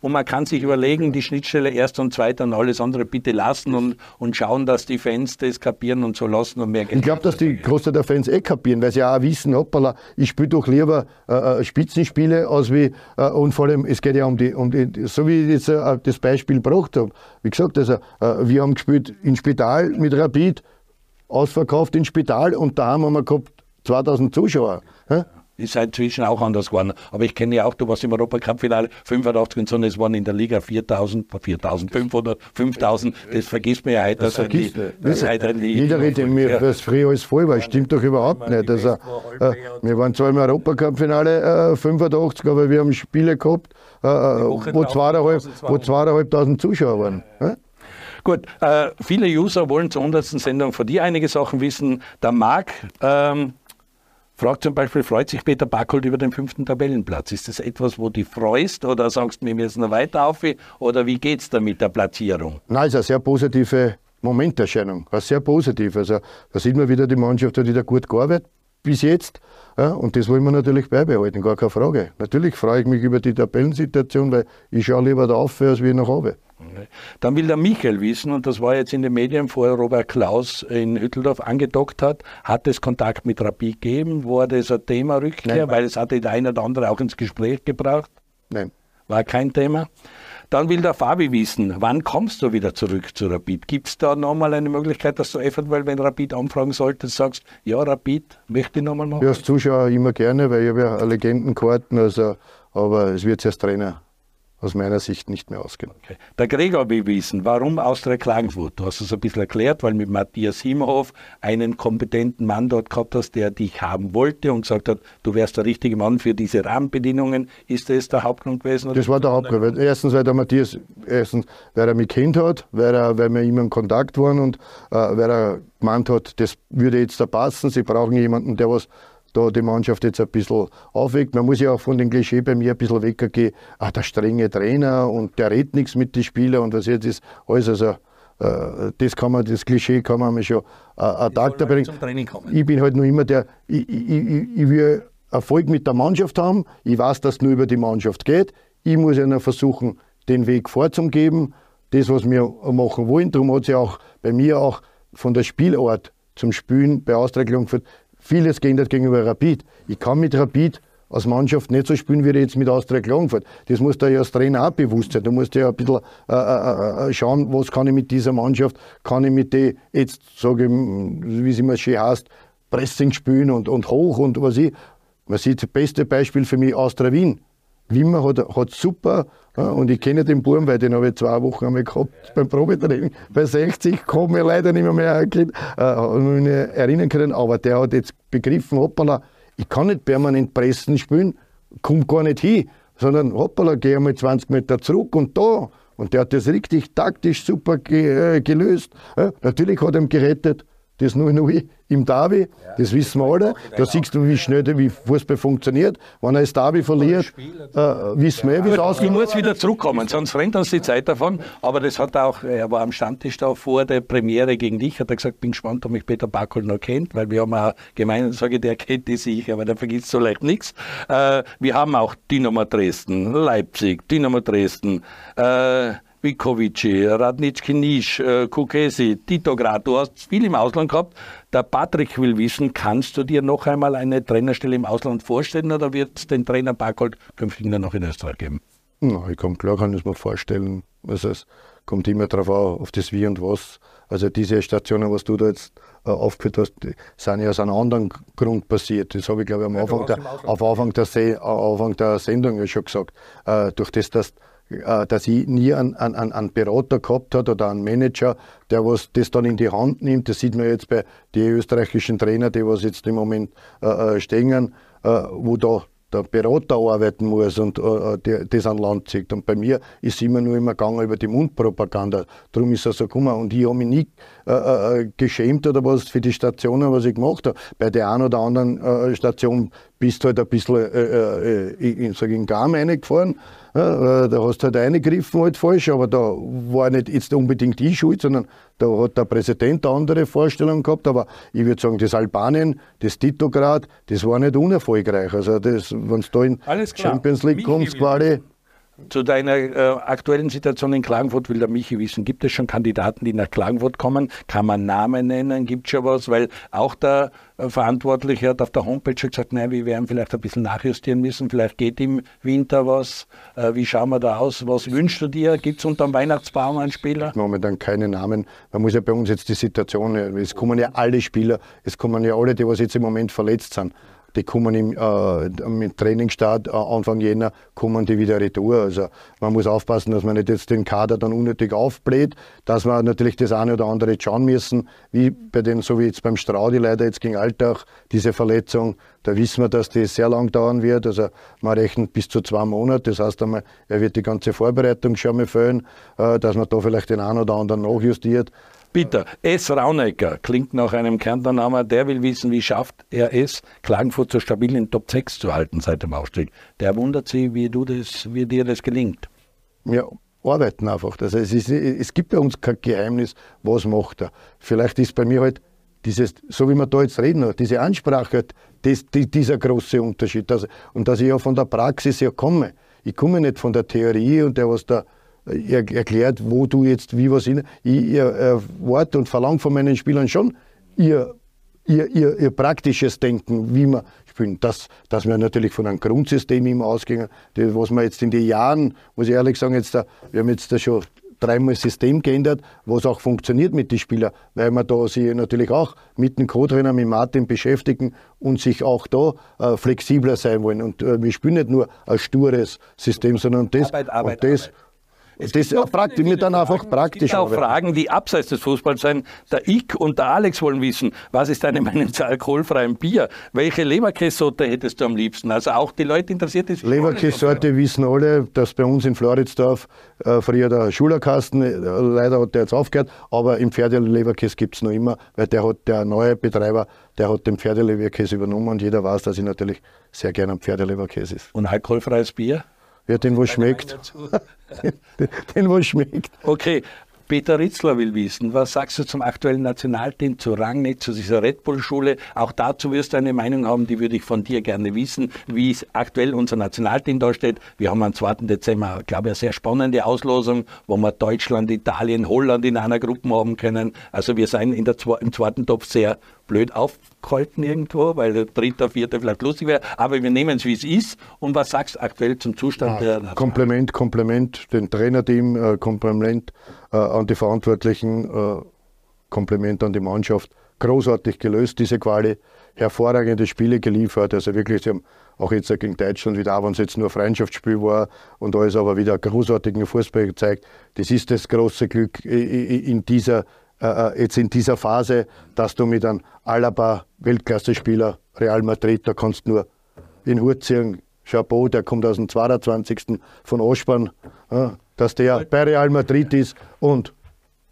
Und man kann sich überlegen, die Schnittstelle erster und zweiter und alles andere bitte lassen und, und schauen, dass die Fans das kapieren und so lassen und mehr Ich Geld. glaube, dass die Großteil der Fans eh kapieren, weil sie auch wissen, hoppala, ich spiele doch lieber äh, äh, Spitzenspiele als wie, äh, und vor allem, es geht ja um die, um die so wie ich jetzt äh, das Beispiel gebracht habe. Wie gesagt, also, äh, wir haben gespielt in Spital mit Rapid, ausverkauft in Spital und da haben wir gehabt 2000 Zuschauer. hä? Ist halt inzwischen auch anders geworden. Aber ich kenne ja auch, du warst im Europacup-Finale 85 und so, und es waren in der Liga 4000, 4500, 5000. Das vergisst man ja heute. dass die, Vergisst nicht. das halt die, Jeder redet mir, Ja. dass früher alles voll war. Stimmt doch überhaupt nicht. Also, äh, wir waren zwar im Europacup-Finale äh, 85, aber wir haben Spiele gehabt, äh, äh, wo drauf zweieinhalb, 1200. wo zweieinhalbtausend Zuschauer waren. hä? Gut, äh, viele User wollen zur 100. Sendung von dir einige Sachen wissen. Der Marc ähm, fragt zum Beispiel, freut sich Peter Backholt über den fünften Tabellenplatz? Ist das etwas, wo du freust oder sagst wir müssen noch weiter auf? Oder wie geht es da mit der Platzierung? Nein, ist eine sehr positive Momenterscheinung. Eine sehr positiv. Also, da sieht man wieder, die Mannschaft hat wieder gut gearbeitet bis jetzt. Ja, und das wollen wir natürlich beibehalten, gar keine Frage. Natürlich freue ich mich über die Tabellensituation, weil ich schaue lieber da auf, als wie nach oben. Dann will der Michael wissen, und das war jetzt in den Medien, vorher Robert Klaus in Hütteldorf angedockt hat, hat es Kontakt mit Rapid gegeben? War das ein Thema Rückkehr? Nein. Weil es hatte der eine oder andere auch ins Gespräch gebracht. Nein. War kein Thema. Dann will der Fabi wissen, wann kommst du wieder zurück zu Rapid? Gibt es da nochmal eine Möglichkeit, dass du eventuell, wenn Rapid anfragen solltest, sagst, ja, Rapid, möchte ich nochmal machen? Ja, als Zuschauer immer gerne, weil ich habe ja Legendenkarten, also, aber es wird als Trainer aus meiner Sicht nicht mehr ausgehen. Okay. Der Gregor will wissen, warum Austria Klagenfurt? Du hast es ein bisschen erklärt, weil mit Matthias Himhoff einen kompetenten Mann dort gehabt hast, der dich haben wollte und gesagt hat, du wärst der richtige Mann für diese Rahmenbedingungen. Ist das der Hauptgrund gewesen? Das war der Hauptgrund. Erstens, weil der Matthias, erstens, weil er mich kennt hat, weil, er, weil wir immer in Kontakt waren und äh, weil er gemeint hat, das würde jetzt da passen. Sie brauchen jemanden, der was da die Mannschaft jetzt ein bisschen aufweckt. Man muss ja auch von dem Klischee bei mir ein bisschen weggehen, ah, der strenge Trainer und der redet nichts mit den Spielern und was jetzt ist alles. Also, äh, das kann man, das Klischee kann man mir schon äh, ad acta bringen. Ich bin halt nur immer der, ich, ich, ich, ich will Erfolg mit der Mannschaft haben. Ich weiß, dass es nur über die Mannschaft geht. Ich muss ihnen versuchen, den Weg vorzugeben, das, was wir machen wollen. Darum hat sich auch bei mir auch von der Spielart zum Spielen bei Austria Klagenfurt vieles geändert gegenüber Rapid. Ich kann mit Rapid als Mannschaft nicht so spielen, wie jetzt mit Austria Klagenfurt. Das muss da ja als Trainer auch bewusst sein. Du musst ja ein bisschen äh, äh, äh, schauen, was kann ich mit dieser Mannschaft, kann ich mit der jetzt, sage wie es immer schön heißt, Pressing spielen und, und hoch und was ich. Man sieht das beste Beispiel für mich Austria Wien. Wimmer hat, hat super, ja, und ich kenne den Buben, weil den habe ich zwei Wochen einmal gehabt beim Probetraining. Bei 60 kann mir leider nicht mehr, mehr äh, erinnern können, aber der hat jetzt begriffen, hoppala, ich kann nicht permanent pressen spielen, kommt gar nicht hin, sondern hoppala, geh einmal 20 Meter zurück und da. Und der hat das richtig taktisch super ge, äh, gelöst. Ja, natürlich hat er ihn gerettet, das 0-0 im Derby, das wissen wir alle. Da siehst du, wie schnell wie Fußball funktioniert. Wenn er das Derby verliert, äh, wissen wir, wie es ausgeht. Ich muss wieder zurückkommen, sonst rennt uns die Zeit davon. Aber das hat auch, er war am Stammtisch da vor der Premiere gegen dich, hat er gesagt, bin gespannt, ob mich Peter Backel noch kennt, weil wir haben auch gemeint, sage der kennt die sicher, aber der vergisst so leicht nichts. Äh, wir haben auch Dynamo Dresden, Leipzig, Dynamo Dresden, äh, Vikovici, Radnitski Nisch, äh, Kukesi, Titograd, du hast viel im Ausland gehabt. Der Patrick will wissen, kannst du dir noch einmal eine Trainerstelle im Ausland vorstellen oder wird es den Trainer Barkold künftig nur noch in Österreich geben? Na, ich kann klar kann ich mir vorstellen. Also es kommt immer darauf an, auf das Wie und Was. Also diese Stationen, was du da jetzt äh, aufgeführt hast, sind ja aus einem anderen Grund passiert. Das habe ich glaube ich am Anfang, der, auf Anfang, der, Se Anfang der Sendung ja schon gesagt. Äh, durch das, dass äh, dass ich nie einen, einen, einen Berater gehabt habe oder einen Manager, der was das dann in die Hand nimmt. Das sieht man jetzt bei den österreichischen Trainern, die was jetzt im Moment äh, äh stehen, äh, wo da der Berater arbeiten muss und äh, der, das an Land zieht. Und bei mir ist immer nur immer gegangen über die Mundpropaganda. Darum ist er so gekommen. Und ich habe mich nie äh, äh, geschämt oder was für die Stationen, was ich gemacht habe. Bei der einen oder anderen äh, Station bist du halt ein bisschen äh, äh, in, sag in Garm reingefahren. Ja, da hast du halt eingegriffen halt falsch, aber da war nicht jetzt unbedingt ich schuld, sondern da hat der Präsident eine andere Vorstellung gehabt. Aber ich würde sagen, das Albanien, das Titograd, das war nicht unerfolgreich. Also wenn du da in Champions League kommst, quasi zu deiner äh, aktuellen Situation in Klagenfurt will der Michi wissen, gibt es schon Kandidaten, die nach Klagenfurt kommen? Kann man Namen nennen? Gibt es schon was? Weil auch der äh, Verantwortliche hat auf der Homepage schon gesagt, nein, wir werden vielleicht ein bisschen nachjustieren müssen, vielleicht geht im Winter was. Äh, wie schauen wir da aus? Was wünschst du dir? Gibt es unter dem Weihnachtsbaum einen Spieler? Momentan keine Namen. Man muss ja bei uns jetzt die Situation, es kommen ja alle Spieler, es kommen ja alle, die was jetzt im Moment verletzt sind die kommen im, äh, im Trainingsstart äh, Anfang Jänner, kommen die wieder retour. Also man muss aufpassen, dass man nicht jetzt den Kader dann unnötig aufbläht, dass wir natürlich das eine oder andere schauen müssen, wie bei den, so wie jetzt beim Straudi leider jetzt gegen Alltag, diese Verletzung, da wissen wir, dass die sehr lang dauern wird. Also man rechnet bis zu zwei Monate. Das heißt einmal, er wird die ganze Vorbereitung schon mal fehlen, äh, dass man da vielleicht den einen oder anderen nachjustiert. Peter, S. Raunecker klingt nach einem Kärntner Der will wissen, wie schafft er es, Klagenfurt so stabil in Top 6 zu halten seit dem Aufstieg. Der wundert sich, wie, du das, wie dir das gelingt. Ja, arbeiten einfach. Also es, ist, es gibt bei uns kein Geheimnis, was macht er. Vielleicht ist bei mir halt dieses, so wie wir da jetzt reden, diese Ansprache, das, die, dieser große Unterschied. Dass, und dass ich ja von der Praxis her komme. Ich komme nicht von der Theorie und der, was da er, erklärt, wo du jetzt wie was hin. Ich erwarte und verlange von meinen Spielern schon ihr, ihr, ihr, ihr praktisches Denken, wie man spielen. Das, dass wir natürlich von einem Grundsystem immer ausgehen, das, was wir jetzt in den Jahren, muss ich ehrlich sagen, jetzt da, wir haben jetzt da schon dreimal das System geändert, was auch funktioniert mit den Spielern, weil wir da sich natürlich auch mit dem Co-Trainer, mit Martin beschäftigen und sich auch da äh, flexibler sein wollen. Und äh, wir spielen nicht nur ein stures System, sondern das, Arbeit, Arbeit, und das Arbeit. Es das ist praktisch, mir dann einfach praktisch. Es gibt auch Fragen, die abseits des Fußballs sein. Der Ick und der Alex wollen wissen, was ist deine [laughs] Meinung zu alkoholfreiem Bier? Welche Leberkässorte hättest du am liebsten? Also auch die Leute interessiert ist. Leberkässorte wissen alle, dass bei uns in Floridsdorf äh, früher der Schulerkasten, äh, leider hat der jetzt aufgehört, aber im Pferdeleberkäse gibt es noch immer, weil der hat der neue Betreiber, der hat den Pferdeleberkäse übernommen und jeder weiß, dass ich natürlich sehr gerne am Pferdeleberkäse ist. Und alkoholfreies Bier? Ja, den, wo schmeckt. [laughs] den, wo schmeckt. Okay. Peter Ritzler will wissen, was sagst du zum aktuellen Nationalteam, zu Rangnick, zu dieser Red Bull-Schule? Auch dazu wirst du eine Meinung haben, die würde ich von dir gerne wissen, wie aktuell unser Nationalteam da steht. Wir haben am 2. Dezember, glaube ich, eine sehr spannende Auslosung, wo wir Deutschland, Italien, Holland in einer Gruppe haben können. Also wir sind in der, im zweiten Topf sehr blöd aufgehalten irgendwo, weil der dritte, vierte vielleicht lustig wäre. Aber wir nehmen es, wie es ist. Und was sagst du aktuell zum Zustand ja, der Kompliment, Kompliment dem Trainerteam, äh, Kompliment äh, an die Verantwortlichen, äh, Kompliment an die Mannschaft. Großartig gelöst, diese Quali. Hervorragende Spiele geliefert. Also wirklich, sie haben auch jetzt gegen Deutschland wieder, auch wenn es jetzt nur Freundschaftsspiel war und alles, aber wieder großartigen Fußball gezeigt. Das ist das große Glück in dieser äh, äh, jetzt in dieser Phase, dass du mit einem Alaba Weltklasse-Spieler Real Madrid, da kannst du nur in Hut ziehen. Chapeau, der kommt aus dem 22. von Ospern, äh, dass der bei Real Madrid ist und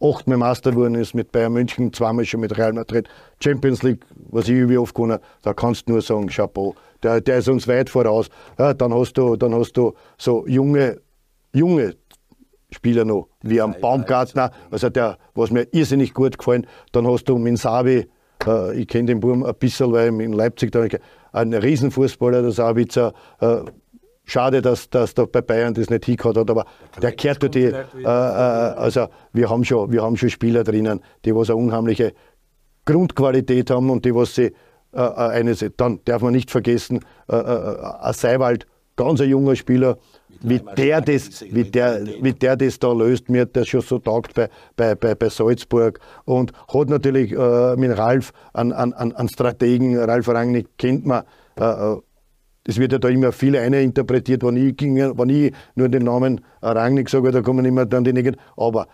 achtmal Meister geworden ist mit Bayern München, zweimal schon mit Real Madrid, Champions League, was ich wie oft gewonnen da kannst du nur sagen, Chapeau, der, der ist uns weit voraus. Ja, dann, hast du, dann hast du so junge, junge Spieler noch, wie am Baumgartner, also der, was mir irrsinnig gut gefallen. Dann hast du Minsavi, äh, ich kenne den Burm ein bisschen, weil in Leipzig da ein Riesenfußballer, der Sabitzer. Äh, schade, dass, dass da bei Bayern das nicht hingehört hat, aber der kehrt durch die. Äh, äh, also wir haben, schon, wir haben schon Spieler drinnen, die was eine unheimliche Grundqualität haben und die was sie äh, äh eine, dann darf man nicht vergessen, äh, äh, ein Seiwald, ganz ein junger Spieler, wie der, das, wie, der, wie der das da löst, mir hat das schon so taugt bei, bei, bei, bei Salzburg und hat natürlich äh, mit Ralf einen, einen, einen Strategen, Ralf Rangnick kennt man, äh, äh, es wird ja da immer viel eine interpretiert, wenn ich, wenn ich nur den Namen Rangnick sage, da kommen immer dann die Negativen. Aber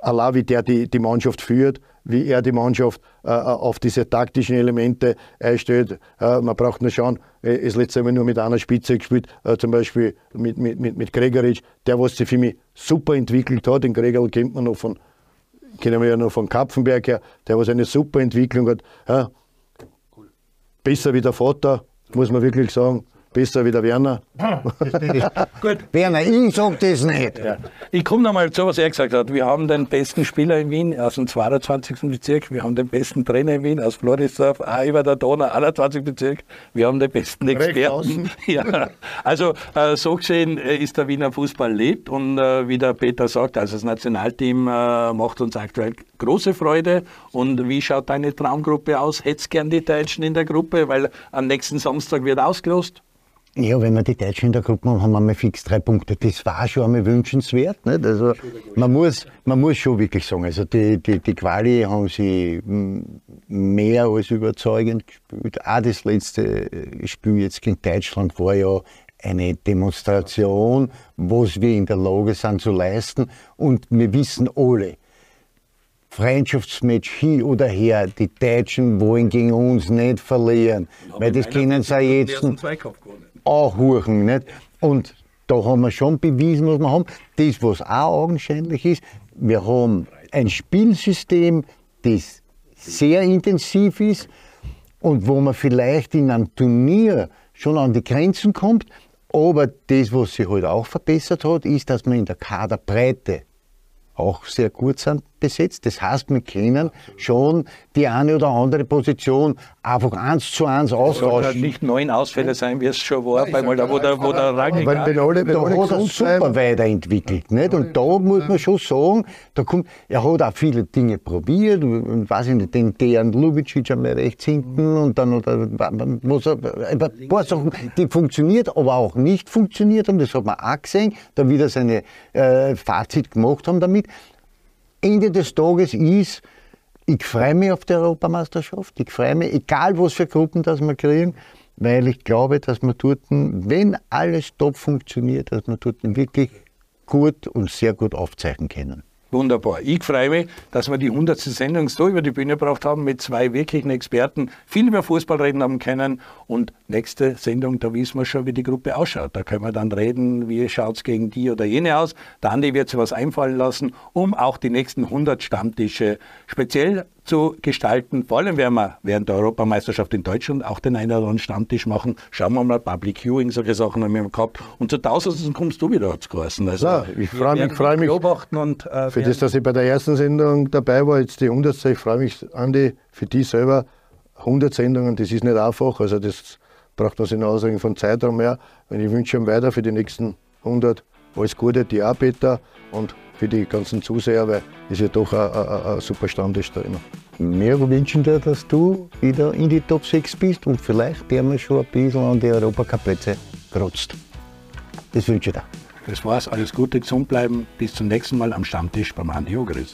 allein wie der die, die Mannschaft führt, wie er die Mannschaft äh, auf diese taktischen Elemente einstellt. Äh, man braucht nur schauen, äh, das letzte Mal nur mit einer Spitze gespielt, äh, zum Beispiel mit, mit, mit, mit Gregoritsch, der was sich für mich super entwickelt hat. Den Gregor kennt man noch von, kennen wir ja noch von Kapfenberg her, der was eine super Entwicklung hat. Ja, besser wie der Vater, muss man wirklich sagen besser wie der Werner. [laughs] Gut. Werner, ich sag das nicht. Ja. Ich komme nochmal zu, was er gesagt hat. Wir haben den besten Spieler in Wien aus dem 22. Bezirk. Wir haben den besten Trainer in Wien aus Florisdorf, auch über der Donau, 21. Bezirk. Wir haben den besten Experten. [laughs] Ja. Also äh, so gesehen äh, ist der Wiener Fußball lebt und äh, wie der Peter sagt, also das Nationalteam äh, macht uns aktuell große Freude. Und wie schaut deine Traumgruppe aus? Hättest gern die Deutschen in der Gruppe, weil am nächsten Samstag wird ausgelost? Ja, wenn wir die Deutschen in der Gruppe haben, haben wir mal fix drei Punkte. Das war schon einmal wünschenswert. Nicht? Also man muss, man muss schon wirklich sagen, also die, die, die Quali haben sie mehr als überzeugend gespielt. Auch das letzte Spiel jetzt gegen Deutschland war ja eine Demonstration, was wir in der Lage sind zu leisten. Und wir wissen alle, Freundschaftsmatch hin oder her, die Deutschen wollen gegen uns nicht verlieren. Weil das können sie jetzt anhuchen. Nicht? Und da haben wir schon bewiesen, was wir haben. Das, was auch augenscheinlich ist, wir haben ein Spielsystem, das sehr intensiv ist und wo man vielleicht in einem Turnier schon an die Grenzen kommt. Aber das, was sich halt auch verbessert hat, ist, dass man in der Kaderbreite auch sehr gut sind besetzt. Das heißt, wir können schon die eine oder andere Position einfach eins zu eins austauschen. Es nicht neun Ausfälle sein, wie es schon war, bei mal, wo der, wo der Rangnick wenn, wenn alle, wenn Da hat er super weiterentwickelt. Nicht? Und da muss man schon sagen, da kommt, er hat auch viele Dinge probiert, und weiß ich nicht, den Dejan Lubicic einmal rechts hinten und dann oder, was, ein paar Sachen, die funktioniert, aber auch nicht funktioniert haben, das hat man auch gesehen, da wieder seine äh, Fazit gemacht haben damit. Ende des Tages ist, ich freue mich auf die Europameisterschaft. Ich freue mich, egal was für Gruppen das wir kriegen, weil ich glaube, dass wir dort, wenn alles top funktioniert, dass wir dort wirklich gut und sehr gut aufzeichnen können. Wunderbar. Ich freue mich, dass wir die 100. Sendung so über die Bühne gebracht haben, mit zwei wirklichen Experten, viel über Fußball reden haben können. Und nächste Sendung, da wissen wir schon, wie die Gruppe ausschaut. Da können wir dann reden, wie schaut es gegen die oder jene aus. Der Andi wird sich was einfallen lassen, um auch die nächsten 100 Stammtische speziell zu gestalten. Vor allem werden wir während der Europameisterschaft in Deutschland auch den einen oder anderen Stammtisch machen. Schauen wir mal, Public Viewing, solche Sachen haben wir gehabt. Und zu Tausendsten kommst du wieder, hat es geheißen. Also, ja, ich freue mich, freu mich und, äh, für das, dass ich bei der ersten Sendung dabei war, jetzt die 100. Ich freue mich, Andi, für die selber. 100 Sendungen, das ist nicht einfach. Also das braucht man sich noch von Zeitraum her. Und ich wünsche ihm weiter für die nächsten 100 alles Gute, die auch Peter. Und für die ganzen Zuseher, weil es ja doch ein, ein, ein super Stammtisch da immer. Wir wünschen dir, dass du wieder in die Top 6 bist und vielleicht der wir schon ein bisschen an die Europacup-Plätze kratzt. Das wünsche ich dir. Das war's, alles Gute, gesund bleiben. Bis zum nächsten Mal am Stammtisch beim Andi Ogris.